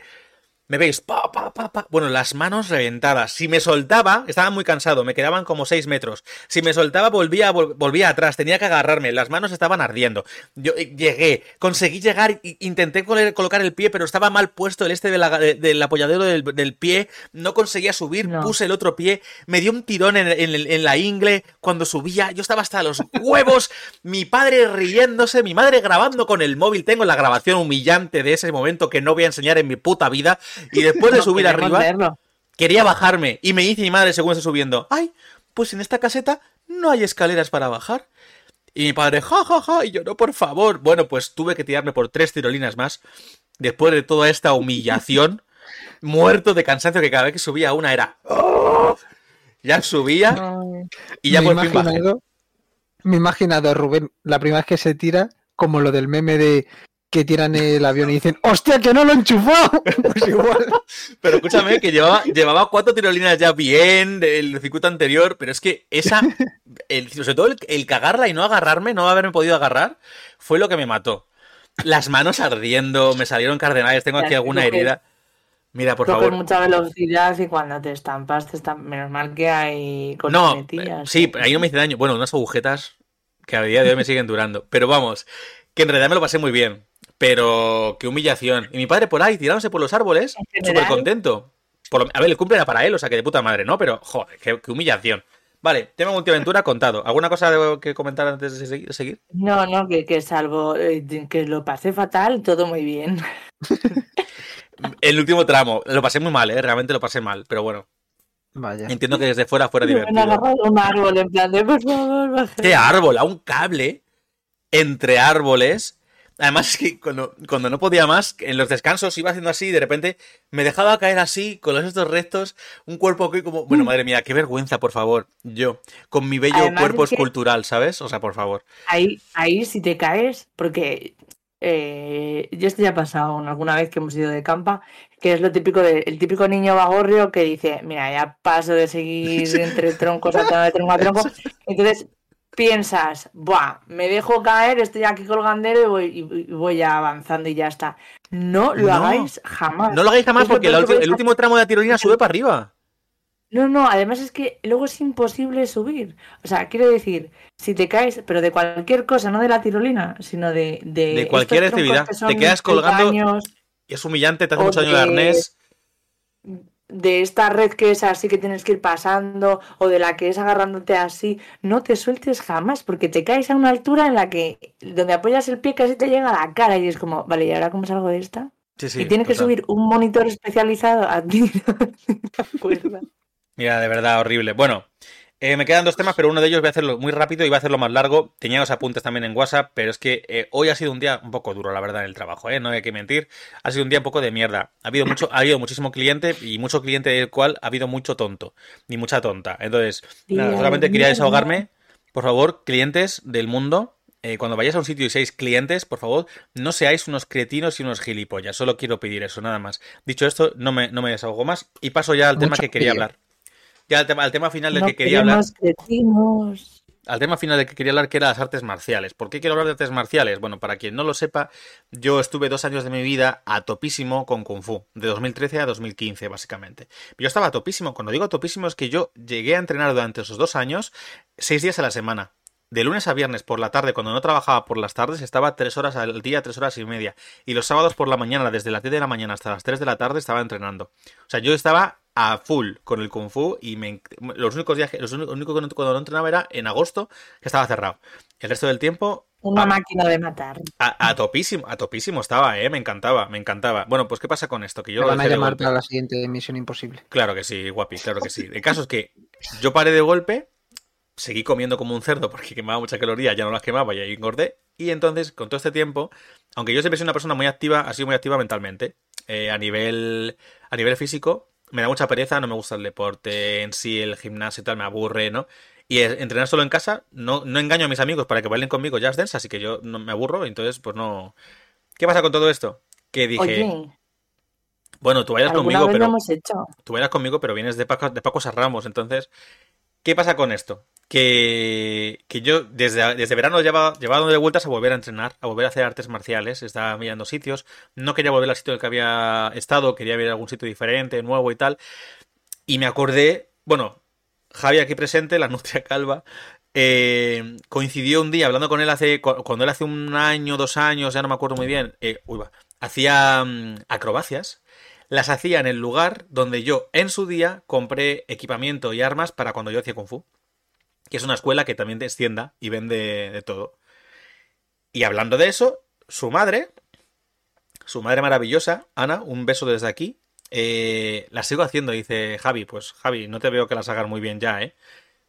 ¿Me veis? Pa, pa, pa, pa. Bueno, las manos reventadas. Si me soltaba, estaba muy cansado, me quedaban como 6 metros. Si me soltaba, volvía, vol- volvía atrás, tenía que agarrarme, las manos estaban ardiendo. Yo eh, llegué, conseguí llegar, intenté col- colocar el pie, pero estaba mal puesto el este de la- de- del apoyadero del, del pie, no conseguía subir,
No.
puse el otro pie, me dio un tirón en, en en la ingle cuando subía, yo estaba hasta los huevos, mi padre riéndose, mi madre grabando con el móvil, tengo la grabación humillante de ese momento que no voy a enseñar en mi puta vida, y después de
No
subir arriba, quería bajarme, y me dice mi madre según está subiendo, ay, pues en esta caseta no hay escaleras para bajar. Y mi padre, ja, ja, ja, y yo, no, por favor. Bueno, pues tuve que tirarme por tres tirolinas más. Después de toda esta humillación, muerto de cansancio, que cada vez que subía una era. "Oh". Ya subía y ya por fin bajé.
me he imaginado a Rubén la primera vez que se tira, como lo del meme de que tiran el avión y dicen, ¡hostia, que no lo enchufó! Pues igual.
Pero escúchame, que llevaba, llevaba cuatro tirolinas ya bien del circuito anterior, pero es que esa, el, sobre todo el, el cagarla y no agarrarme, no haberme podido agarrar, fue lo que me mató. Las manos ardiendo, me salieron cardenales, tengo aquí alguna herida. Mira, por
Coges
favor.
mucha velocidad y cuando te estampas, te estampas. Menos mal que hay
No, eh, sí, ahí no me hice daño. Bueno, unas agujetas que a día de hoy me siguen durando. Pero vamos, que en realidad me lo pasé muy bien. Pero qué humillación. Y mi padre por ahí, tirándose por los árboles, súper contento. Por lo- a ver, el cumple era para él, o sea que de puta madre, ¿no? Pero, joder, qué, qué humillación. Vale, tema multiaventura contado. ¿Alguna cosa de- que comentar antes de segui- seguir?
No, no, que, que salvo eh, que lo pasé fatal, todo muy bien.
El último tramo, lo pasé muy mal, ¿eh? Realmente lo pasé mal, pero bueno,
Vaya.
entiendo que desde fuera fuera divertido.
un árbol en plan de por favor, baja.
¿Qué árbol? A un cable entre árboles. Además, es que cuando, cuando no podía más, en los descansos iba haciendo así y de repente me dejaba caer así, con los estos restos, un cuerpo que como... Bueno, madre mía, qué vergüenza, por favor. Yo, con mi bello
Además,
cuerpo
es que-
escultural, ¿sabes? O sea, por favor.
Ahí, ahí si te caes, porque eh, yo esto ya ha pasado alguna vez que hemos ido de campa, que es lo típico de, el típico niño vagorrio que dice, mira, ya paso de seguir entre troncos a de tronco a tronco. Entonces piensas, buah, me dejo caer, estoy aquí colgandero y voy, y- y voy avanzando y ya está. No lo
No.
hagáis jamás.
No lo hagáis jamás
Es
porque el, el último tramo de la tirolina sube para arriba.
No, no, además es que luego es imposible subir. O sea, quiero decir, si te caes, pero de cualquier cosa, no de la tirolina, sino de... De,
De cualquier actividad. Te quedas colgando-
peldaños,
Es humillante, te hace mucho daño de- arnés.
De esta red que es así que tienes que ir pasando, o de la que es agarrándote así, no te sueltes jamás, porque te caes a una altura en la que donde apoyas el pie casi te llega a la cara y es como, vale, ¿y ahora cómo salgo de esta?
Sí, sí.
y tienes que subir un monitor especializado a ti.
Mira, de verdad, horrible. Bueno, eh, me quedan dos temas, pero uno de ellos voy a hacerlo muy rápido y voy a hacerlo más largo. Tenía los apuntes también en WhatsApp, pero es que eh, hoy ha sido un día un poco duro, la verdad, en el trabajo, ¿eh? No hay que mentir. Ha sido un día un poco de mierda. Ha habido mucho, ha habido muchísimo cliente y mucho cliente del cual ha habido mucho tonto y mucha tonta. Entonces, nada, solamente quería desahogarme. Por favor, clientes del mundo, eh, cuando vayáis a un sitio y seáis clientes, por favor, no seáis unos cretinos y unos gilipollas. Solo quiero pedir eso, nada más. Dicho esto, no me, no me desahogo más y paso ya al tema que quería hablar. Ya al tema, al tema final del
no
que quería hablar.
cretinos.
Al tema final del que quería hablar, que era las artes marciales. ¿Por qué quiero hablar de artes marciales? Bueno, para quien no lo sepa, yo estuve dos años de mi vida a topísimo con Kung Fu, de 2013 a 2015, básicamente. Yo estaba a topísimo. Cuando digo topísimo es que yo llegué a entrenar durante esos dos años seis días a la semana. De lunes a viernes por la tarde, cuando no trabajaba por las tardes, estaba tres horas al día, tres horas y media. Y los sábados por la mañana, desde las 10 de la mañana hasta las 3 de la tarde, estaba entrenando. O sea, yo estaba a full con el Kung Fu y me, los únicos días, que- los únicos- único que no- cuando no entrenaba era en agosto, que estaba cerrado. El resto del tiempo,
Una
a,
máquina de matar.
a- a topísimo, a topísimo estaba, eh, me encantaba, me encantaba. Bueno, pues ¿qué pasa con esto? Que yo
van a llamar para la siguiente Misión Imposible.
Claro que sí, guapi, claro que sí. El caso es que yo paré de golpe, seguí comiendo como un cerdo porque quemaba mucha caloría, ya no las quemaba y ahí engordé. Y entonces, con todo este tiempo, aunque yo siempre he sido una persona muy activa, ha sido muy activa mentalmente. eh, a nivel a nivel físico, me da mucha pereza, no me gusta el deporte en sí, el gimnasio y tal, me aburre, ¿no? Y entrenar solo en casa, no, no engaño a mis amigos para que bailen conmigo Just Dance, así que yo no me aburro, entonces pues no... ¿Qué pasa con todo esto? Que dije,
Oye,
bueno, tú vayas
alguna
conmigo, pero
lo hemos hecho.
tú vayas conmigo, pero vienes de Paco, de Paco Ramos. Entonces, ¿qué pasa con esto? Que, que yo desde, desde verano llevaba, llevaba dando de vueltas a volver a entrenar, a volver a hacer artes marciales. Estaba mirando sitios. No quería volver al sitio en el que había estado, quería ver algún sitio diferente, nuevo y tal. Y me acordé, bueno, Javi aquí presente, la nutria calva, eh, coincidió un día hablando con él hace, cu- cuando él hace un año, dos años, ya no me acuerdo muy bien, eh, hacía mm, acrobacias las hacía en el lugar donde yo en su día compré equipamiento y armas para cuando yo hacía Kung Fu. Que es una escuela que también te extienda y vende de todo. Y hablando de eso, su madre, su madre maravillosa, Ana, un beso desde aquí, eh, la sigo haciendo, dice Javi. Pues Javi, no te veo que las hagas muy bien ya, ¿eh?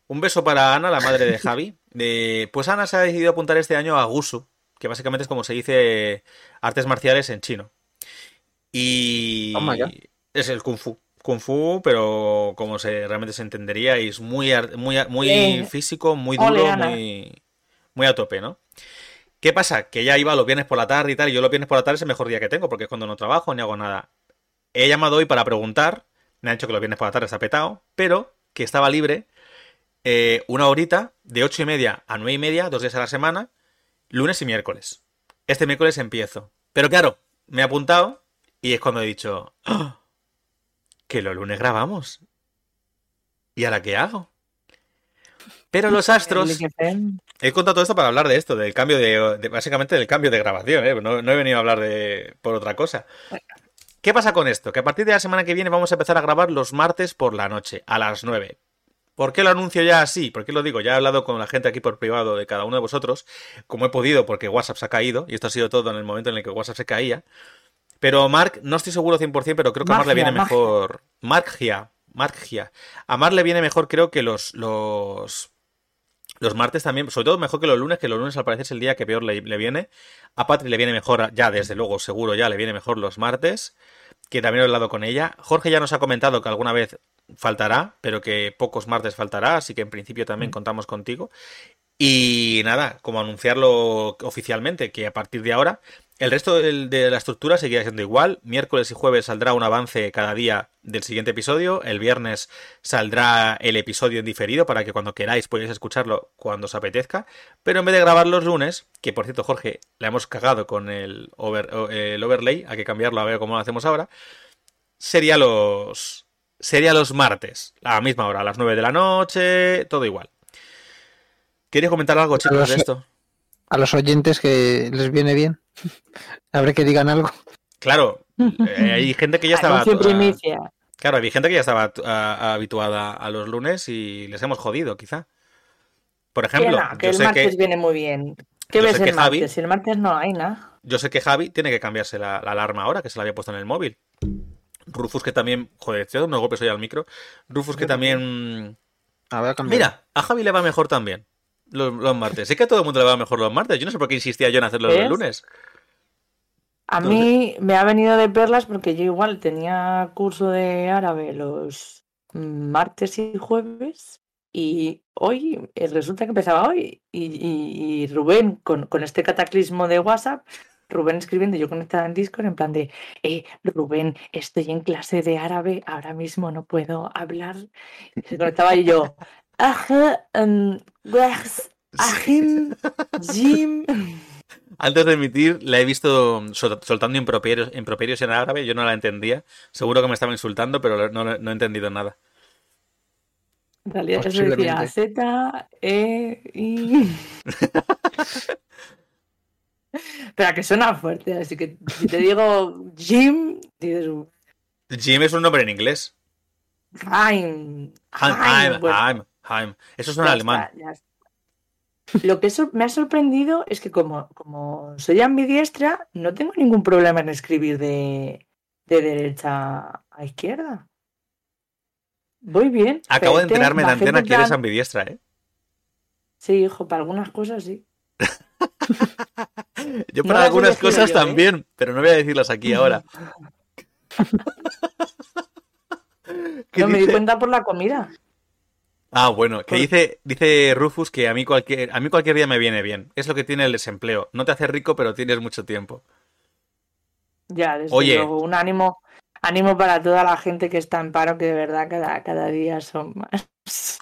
Un beso para Ana, la madre de Javi. De, pues Ana se ha decidido apuntar este año a Gusu, que básicamente es como se dice artes marciales en chino. Y es el Kung Fu. Kung Fu, pero como se realmente se entendería, y es muy, muy, muy físico, muy duro, muy, muy a tope, ¿no? ¿Qué pasa? Que ella iba los viernes por la tarde y tal, y yo los viernes por la tarde es el mejor día que tengo, porque es cuando no trabajo ni hago nada. He llamado hoy para preguntar, me han dicho que los viernes por la tarde está petado, pero que estaba libre eh, una horita de ocho y media a nueve y media, dos días a la semana, lunes y miércoles. Este miércoles empiezo. Pero claro, me he apuntado y es cuando he dicho, ¡Ah! que los lunes grabamos. ¿Y ahora qué hago? Pero los astros. He contado todo esto para hablar de esto, del cambio de. básicamente del cambio de grabación, ¿eh? no, he venido a hablar de por otra cosa. ¿Qué pasa con esto? Que a partir de la semana que viene vamos a empezar a grabar los martes por la noche, a las 9. ¿Por qué lo anuncio ya así? ¿Por qué lo digo? Ya he hablado con la gente aquí por privado de cada uno de vosotros, como he podido, porque WhatsApp se ha caído, y esto ha sido todo en el momento en el que WhatsApp se caía. Pero Mark, no estoy seguro 100%, pero creo que a Mark le viene mejor. Margia, Margia. A Mark le viene mejor, creo que los, los los martes también, sobre todo mejor que los lunes, que los lunes al parecer es el día que peor le, viene. A Patri le viene mejor, ya desde luego, seguro ya le viene mejor los martes, que también he hablado con ella. Jorge ya nos ha comentado que alguna vez faltará, pero que pocos martes faltará, así que en principio también mm. contamos contigo. Y nada, como anunciarlo oficialmente, que a partir de ahora el resto de la estructura seguirá siendo igual. Miércoles y jueves saldrá un avance cada día del siguiente episodio. El viernes saldrá el episodio en diferido para que cuando queráis podáis escucharlo cuando os apetezca. Pero en vez de grabar los lunes, que por cierto, Jorge, la hemos cagado con el, el overlay, hay que cambiarlo a ver cómo lo hacemos ahora. Sería los. Sería los martes, a la misma hora, a las 9 de la noche, todo igual. ¿Queréis comentar algo, chicos, de esto?
A los oyentes que les viene bien. A ver que digan algo.
Claro, eh, hay gente que ya estaba. Claro, hay gente que ya estaba habituada a los lunes y les hemos jodido, quizá. Por ejemplo,
que el martes viene muy bien. ¿Qué ves el martes? Si el martes no hay nada.
Yo sé que Javi tiene que cambiarse la, alarma ahora, que se la había puesto en el móvil. Rufus que también. Joder, estoy dando golpes hoy al micro. Rufus que también. Mira, a Javi le va mejor también los, martes. Sé que a todo el mundo le va mejor los martes. Yo no sé por qué insistía yo en hacerlo los lunes.
A mí me ha venido de perlas porque yo igual tenía curso de árabe los martes y jueves y hoy eh, resulta que empezaba hoy y, Rubén con, este cataclismo de WhatsApp Rubén escribiendo, yo conectada en Discord en plan de, eh, Rubén, estoy en clase de árabe, ahora mismo no puedo hablar. Se conectaba y yo, Em,
Antes de emitir, la he visto soltando improperios, improperios en árabe, yo no la entendía. Seguro que me estaba insultando, pero no, he entendido nada.
En realidad eso decía Z, E, I. pero que suena fuerte, así que si te digo Jim, dices.
Jim es un nombre en inglés.
Heim.
Heim. Eso es un alemán.
Lo que me ha sorprendido es que como, como soy ambidiestra, no tengo ningún problema en escribir de, derecha a izquierda. Voy bien.
Acabo de enterarme de antena que eres ambidiestra, ¿eh?
Sí, hijo, para algunas cosas sí.
Yo para algunas cosas también, ¿eh? pero no voy a decirlas aquí ahora.
no me di cuenta por la comida.
Ah, bueno, que dice, dice Rufus que a mí, cualquier, a mí cualquier día me viene bien. Es lo que tiene el desempleo. No te hace rico, pero tienes mucho tiempo.
Ya, desde Oye, luego, un ánimo, ánimo para toda la gente que está en paro, que de verdad cada, cada día son más.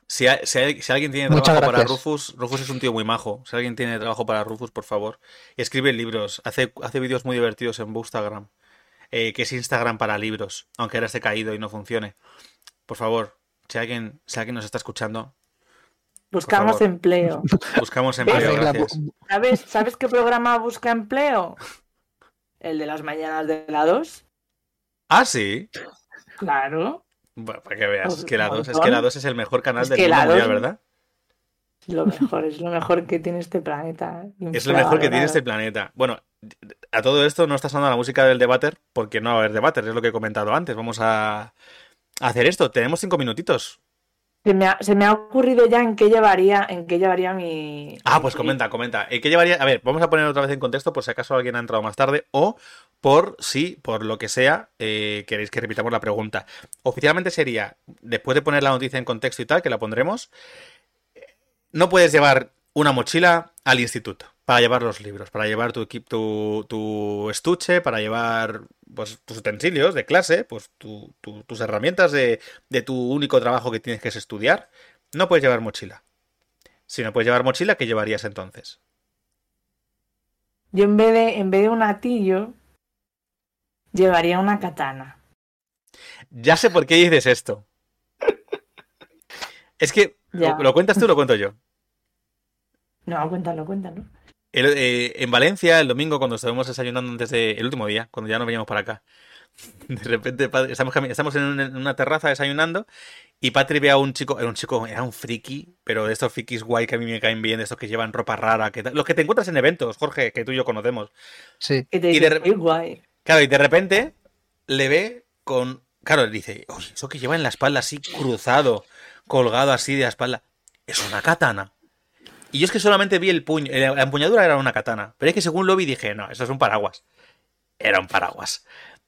Si, alguien tiene trabajo para Rufus, Rufus es un tío muy majo. Si alguien tiene trabajo para Rufus, por favor, escribe libros, hace, hace vídeos muy divertidos en Bookstagram, eh, que es Instagram para libros, aunque ahora esté caído y no funcione. Por favor, si alguien, si alguien nos está escuchando.
Buscamos empleo.
Buscamos empleo.
¿Sabes, ¿Sabes qué programa busca empleo? El de las mañanas de la 2.
Ah, sí.
Claro.
Bueno, para que veas, es que la 2 es, que la 2 es el mejor canal del mundo mundial, ¿verdad?
Es lo mejor, es lo mejor que tiene este planeta.
Es lo mejor que tiene este planeta. Bueno, a todo esto no está sonando la música del debater, porque no va a haber debater, es lo que he comentado antes. Vamos a, hacer esto. Tenemos cinco minutitos.
Se me, ha, ocurrido ya en qué llevaría, en qué llevaría mi.
Ah, pues comenta, comenta. ¿En qué llevaría? A ver, vamos a poner otra vez en contexto por si acaso alguien ha entrado más tarde o por si, por lo que sea, eh, queréis que repitamos la pregunta. Oficialmente sería, después de poner la noticia en contexto y tal, que la pondremos, no puedes llevar una mochila al instituto para llevar los libros, para llevar tu, tu, tu estuche, para llevar pues, tus utensilios de clase, pues tus herramientas de, tu único trabajo que tienes que es estudiar. No puedes llevar mochila. Si no puedes llevar mochila, ¿qué llevarías entonces?
Yo en vez de, en vez de un atillo, llevaría una katana.
Ya sé por qué dices esto. Es que. ¿Lo, lo cuentas tú o lo cuento yo?
No, cuéntalo, cuéntalo.
El- eh, en Valencia, el domingo, cuando estábamos desayunando antes de. El último día, cuando ya no veníamos para acá. De repente, estamos, estamos en, un- en una terraza desayunando y Patri ve a un chico. Era un chico, era un friki, pero de estos frikis guay que a mí me caen bien, de estos que llevan ropa rara. Que, los que te encuentras en eventos, Jorge, que tú y yo conocemos.
Sí.
Y de re-
"Qué guay.
Claro, y de repente le ve con. Claro, le dice, oye, eso que lleva en la espalda así cruzado, colgado así de la espalda, es una katana. Y yo es que solamente vi el puño, la empuñadura era una katana, pero es que según lo vi dije, no, eso es un paraguas. Era un paraguas.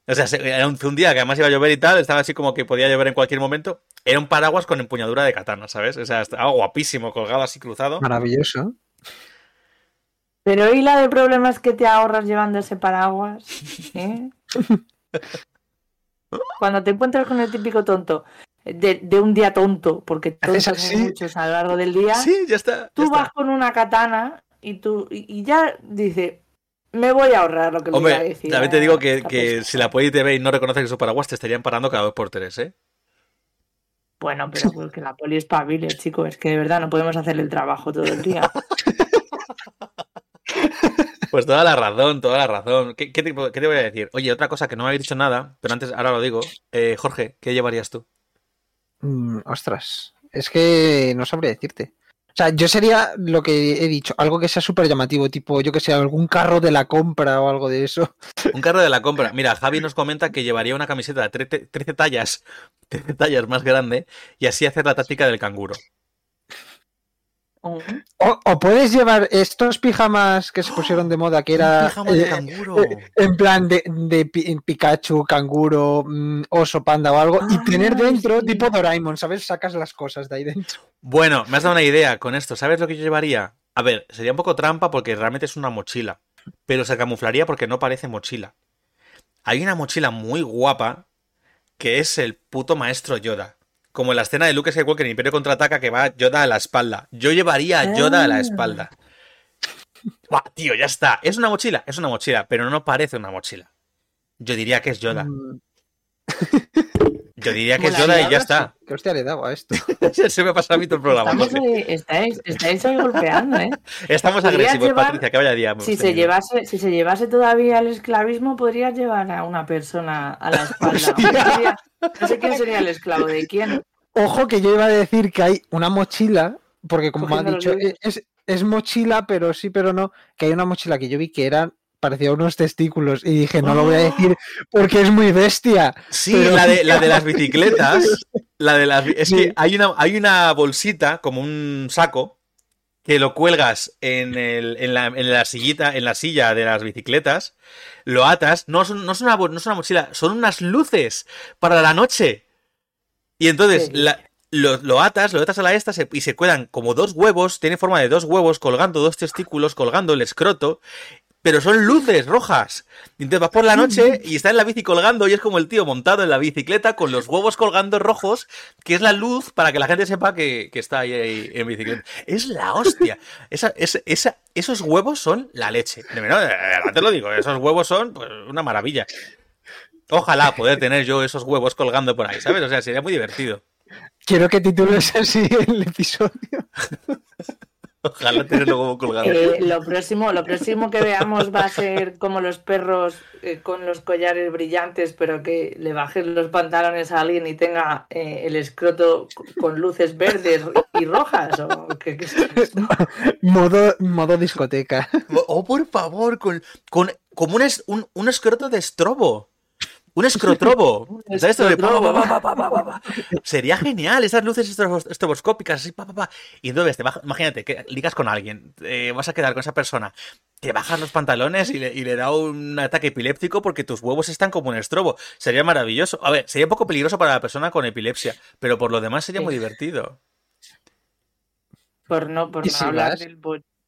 O sea, era un día que además iba a llover y tal, estaba así como que podía llover en cualquier momento. Era un paraguas con empuñadura de katana, ¿sabes? O sea, estaba guapísimo, colgado así cruzado.
Maravilloso.
Pero ¿y la de problemas que te ahorras llevando ese paraguas? ¿Eh? Cuando te encuentras con el típico tonto de, de un día tonto, porque tontos
así.
hay muchos a lo largo del día,
Sí, ya está. ya
tú
está.
vas con una katana y tú y, y ya dice, me voy a ahorrar lo que iba a decir.
también te
a
digo que, que
persona".
si la Poli te ve y no reconoce que es un paraguas, te estarían parando cada dos por tres, ¿eh?
Bueno, pero porque la poli es pabile, chico, es que de verdad no podemos hacer el trabajo todo el día.
Pues toda la razón, toda la razón. ¿Qué, qué te, qué te voy a decir? Oye, otra cosa que no me habéis dicho nada, pero antes, ahora lo digo. Eh, Jorge, ¿qué llevarías tú?
Mm, ostras, es que no sabría decirte. O sea, yo sería lo que he dicho, algo que sea súper llamativo, tipo, yo que sé, algún carro de la compra o algo de eso.
Un carro de la compra. Mira, Javi nos comenta que llevaría una camiseta de 13, 13 tallas, 13 tallas más grande y así hacer la táctica del canguro.
O, o puedes llevar estos pijamas que se pusieron de moda, que era
de
eh,
canguro.
eh, en plan de, de pi- Pikachu, canguro, mm, oso, panda o algo, y
Ah,
tener dentro,
sí.
tipo Doraemon, ¿sabes? Sacas las cosas de ahí dentro.
Bueno, me has dado una idea con esto. ¿Sabes lo que yo llevaría? A ver, sería un poco trampa porque realmente es una mochila, pero se camuflaría porque no parece mochila. Hay una mochila muy guapa que es el puto maestro Yoda. Como en la escena de Luke Skywalker en Imperio Contraataca que va Yoda a la espalda. Yo llevaría a Yoda a la
Ah.
espalda. Buah, tío, ya está. ¿Es una mochila? Es una mochila, pero no parece una mochila. Yo diría que es Yoda. Yo diría que es Yoda y ya está.
¿Qué hostia le he dado a esto?
Se me pasa a mí todo el programa.
Estamos ahí- estáis, estáis ahí golpeando, ¿eh?
Estamos agresivos,
llevar-
Patricia, que vaya día.
Si se, llevase, si se llevase todavía el esclavismo, podrías llevar a una persona a la espalda. No, sé quién sería el esclavo de quién.
Ojo que yo iba a decir que hay una mochila, porque como me ha dicho, es, es mochila, pero sí, pero no, que hay una mochila que yo vi que eran, parecía unos testículos, y dije, no lo voy a decir porque es muy bestia.
Sí,
Pero-
la, de, la de las bicicletas. La de las, es
Sí.
que hay una, hay una bolsita, como un saco, que lo cuelgas en, el, en, la, en la sillita, en la silla de las bicicletas, lo atas. No, son, no, es una, no es una mochila, son unas luces para la noche. Y entonces
Sí.
la- lo, lo atas, lo atas a la esta se- y se cuelan como dos huevos, tiene forma de dos huevos colgando, dos testículos colgando el escroto, pero son luces rojas. Y entonces vas por la noche y está en la bici colgando y es como el tío montado en la bicicleta con los huevos colgando rojos, que es la luz para que la gente sepa que, que está ahí, ahí en bicicleta. Es la hostia. Esa, esa, esa- esos huevos son la leche. Te lo digo, esos huevos son pues, una maravilla. Ojalá poder tener yo esos huevos colgando por ahí, ¿sabes? O sea, sería muy divertido.
Quiero que titules así el episodio.
Ojalá tener los huevos colgados.
Eh, lo, próximo, lo próximo que veamos va a ser como los perros eh, con los collares brillantes, pero que le bajes los pantalones a alguien y tenga eh, el escroto con luces verdes y rojas. ¿o qué- qué es esto?
Modo, modo discoteca.
Oh, por favor, con, con como un, es- un, un escroto de estrobo. Un escrotrobo. ¿Sabes esto de pa, pa, pa? Sería genial, esas luces estro- estroboscópicas, así, pa, pa, pa. Y entonces, te baja- imagínate que ligas con alguien, eh, vas a quedar con esa persona, te bajas los pantalones y le, y le da un ataque epiléptico porque tus huevos están como un estrobo. Sería maravilloso. A ver, sería un poco peligroso para la persona con epilepsia, pero por lo demás sería muy divertido.
Por no, por
¿Y
no
si
hablar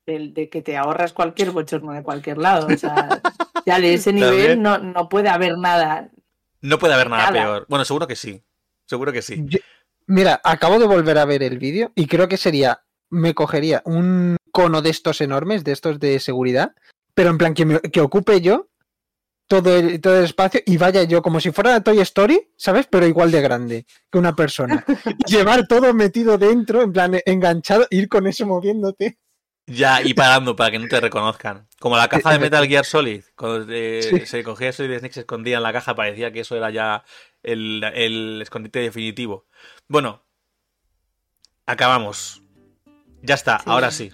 del- de que te ahorras cualquier bochorno de cualquier lado. O sea, ya de ese nivel no, no puede haber nada.
No puede haber nada
Nada.
peor. Bueno, seguro que sí. Seguro que sí.
Yo- mira, acabo de volver a ver el vídeo y creo que sería, me cogería un cono de estos enormes, de estos de seguridad, pero en plan que, me- que ocupe yo todo el, todo el espacio y vaya yo como si fuera Toy Story, ¿sabes? Pero igual de grande que una persona. Llevar todo metido dentro, en plan enganchado, ir con eso moviéndote.
Ya, y parando para que no te reconozcan. Como la caja de Metal Gear Solid. Cuando eh, se cogía y Snake se escondía en la caja, parecía que eso era ya el, el escondite definitivo. Bueno, acabamos. Ya está, ahora sí.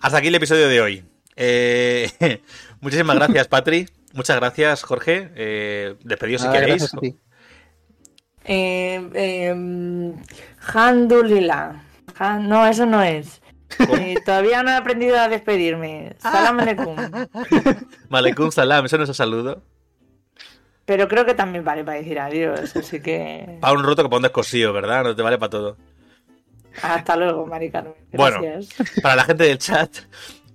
Hasta aquí el episodio de hoy. Eh, muchísimas gracias, Patri. Muchas gracias, Jorge. Eh, despedidos si queréis.
Eh, eh, Handulila. no, eso no es. Eh, todavía no he aprendido a despedirme. Salam aleikum.
Maleikum salam, eso no es un saludo.
Pero creo que también vale para decir adiós, así que.
Para un roto que pones cosío, ¿verdad? No te vale para todo.
Hasta luego, Mari Carmen.
Bueno, para la gente del chat,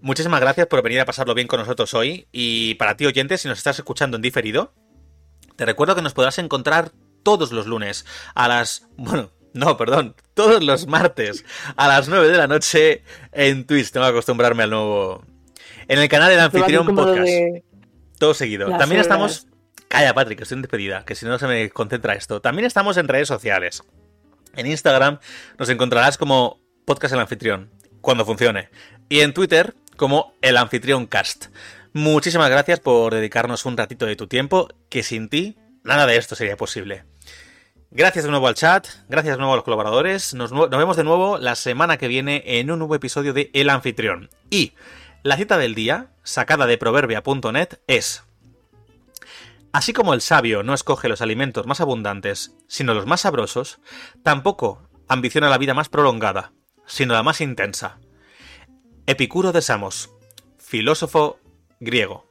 muchísimas gracias por venir a pasarlo bien con nosotros hoy. Y para ti, oyente, si nos estás escuchando en diferido, te recuerdo que nos podrás encontrar todos los lunes a las. Bueno, no, perdón, todos los martes a las 9 de la noche en Twitch. Tengo que acostumbrarme al nuevo. En el canal del Anfitrión Podcast. Todo seguido. También estamos. Calla, Patrick, estoy en despedida, que si no se me concentra esto. También estamos en redes sociales. En Instagram nos encontrarás como Podcast El Anfitrión, cuando funcione. Y en Twitter como El Anfitrión Cast. Muchísimas gracias por dedicarnos un ratito de tu tiempo, que sin ti nada de esto sería posible. Gracias de nuevo al chat, gracias de nuevo a los colaboradores. Nos, vemos de nuevo la semana que viene en un nuevo episodio de El Anfitrión. Y la cita del día, sacada de proverbia.net, es... Así como el sabio no escoge los alimentos más abundantes, sino los más sabrosos, tampoco ambiciona la vida más prolongada, sino la más intensa. Epicuro de Samos, filósofo griego.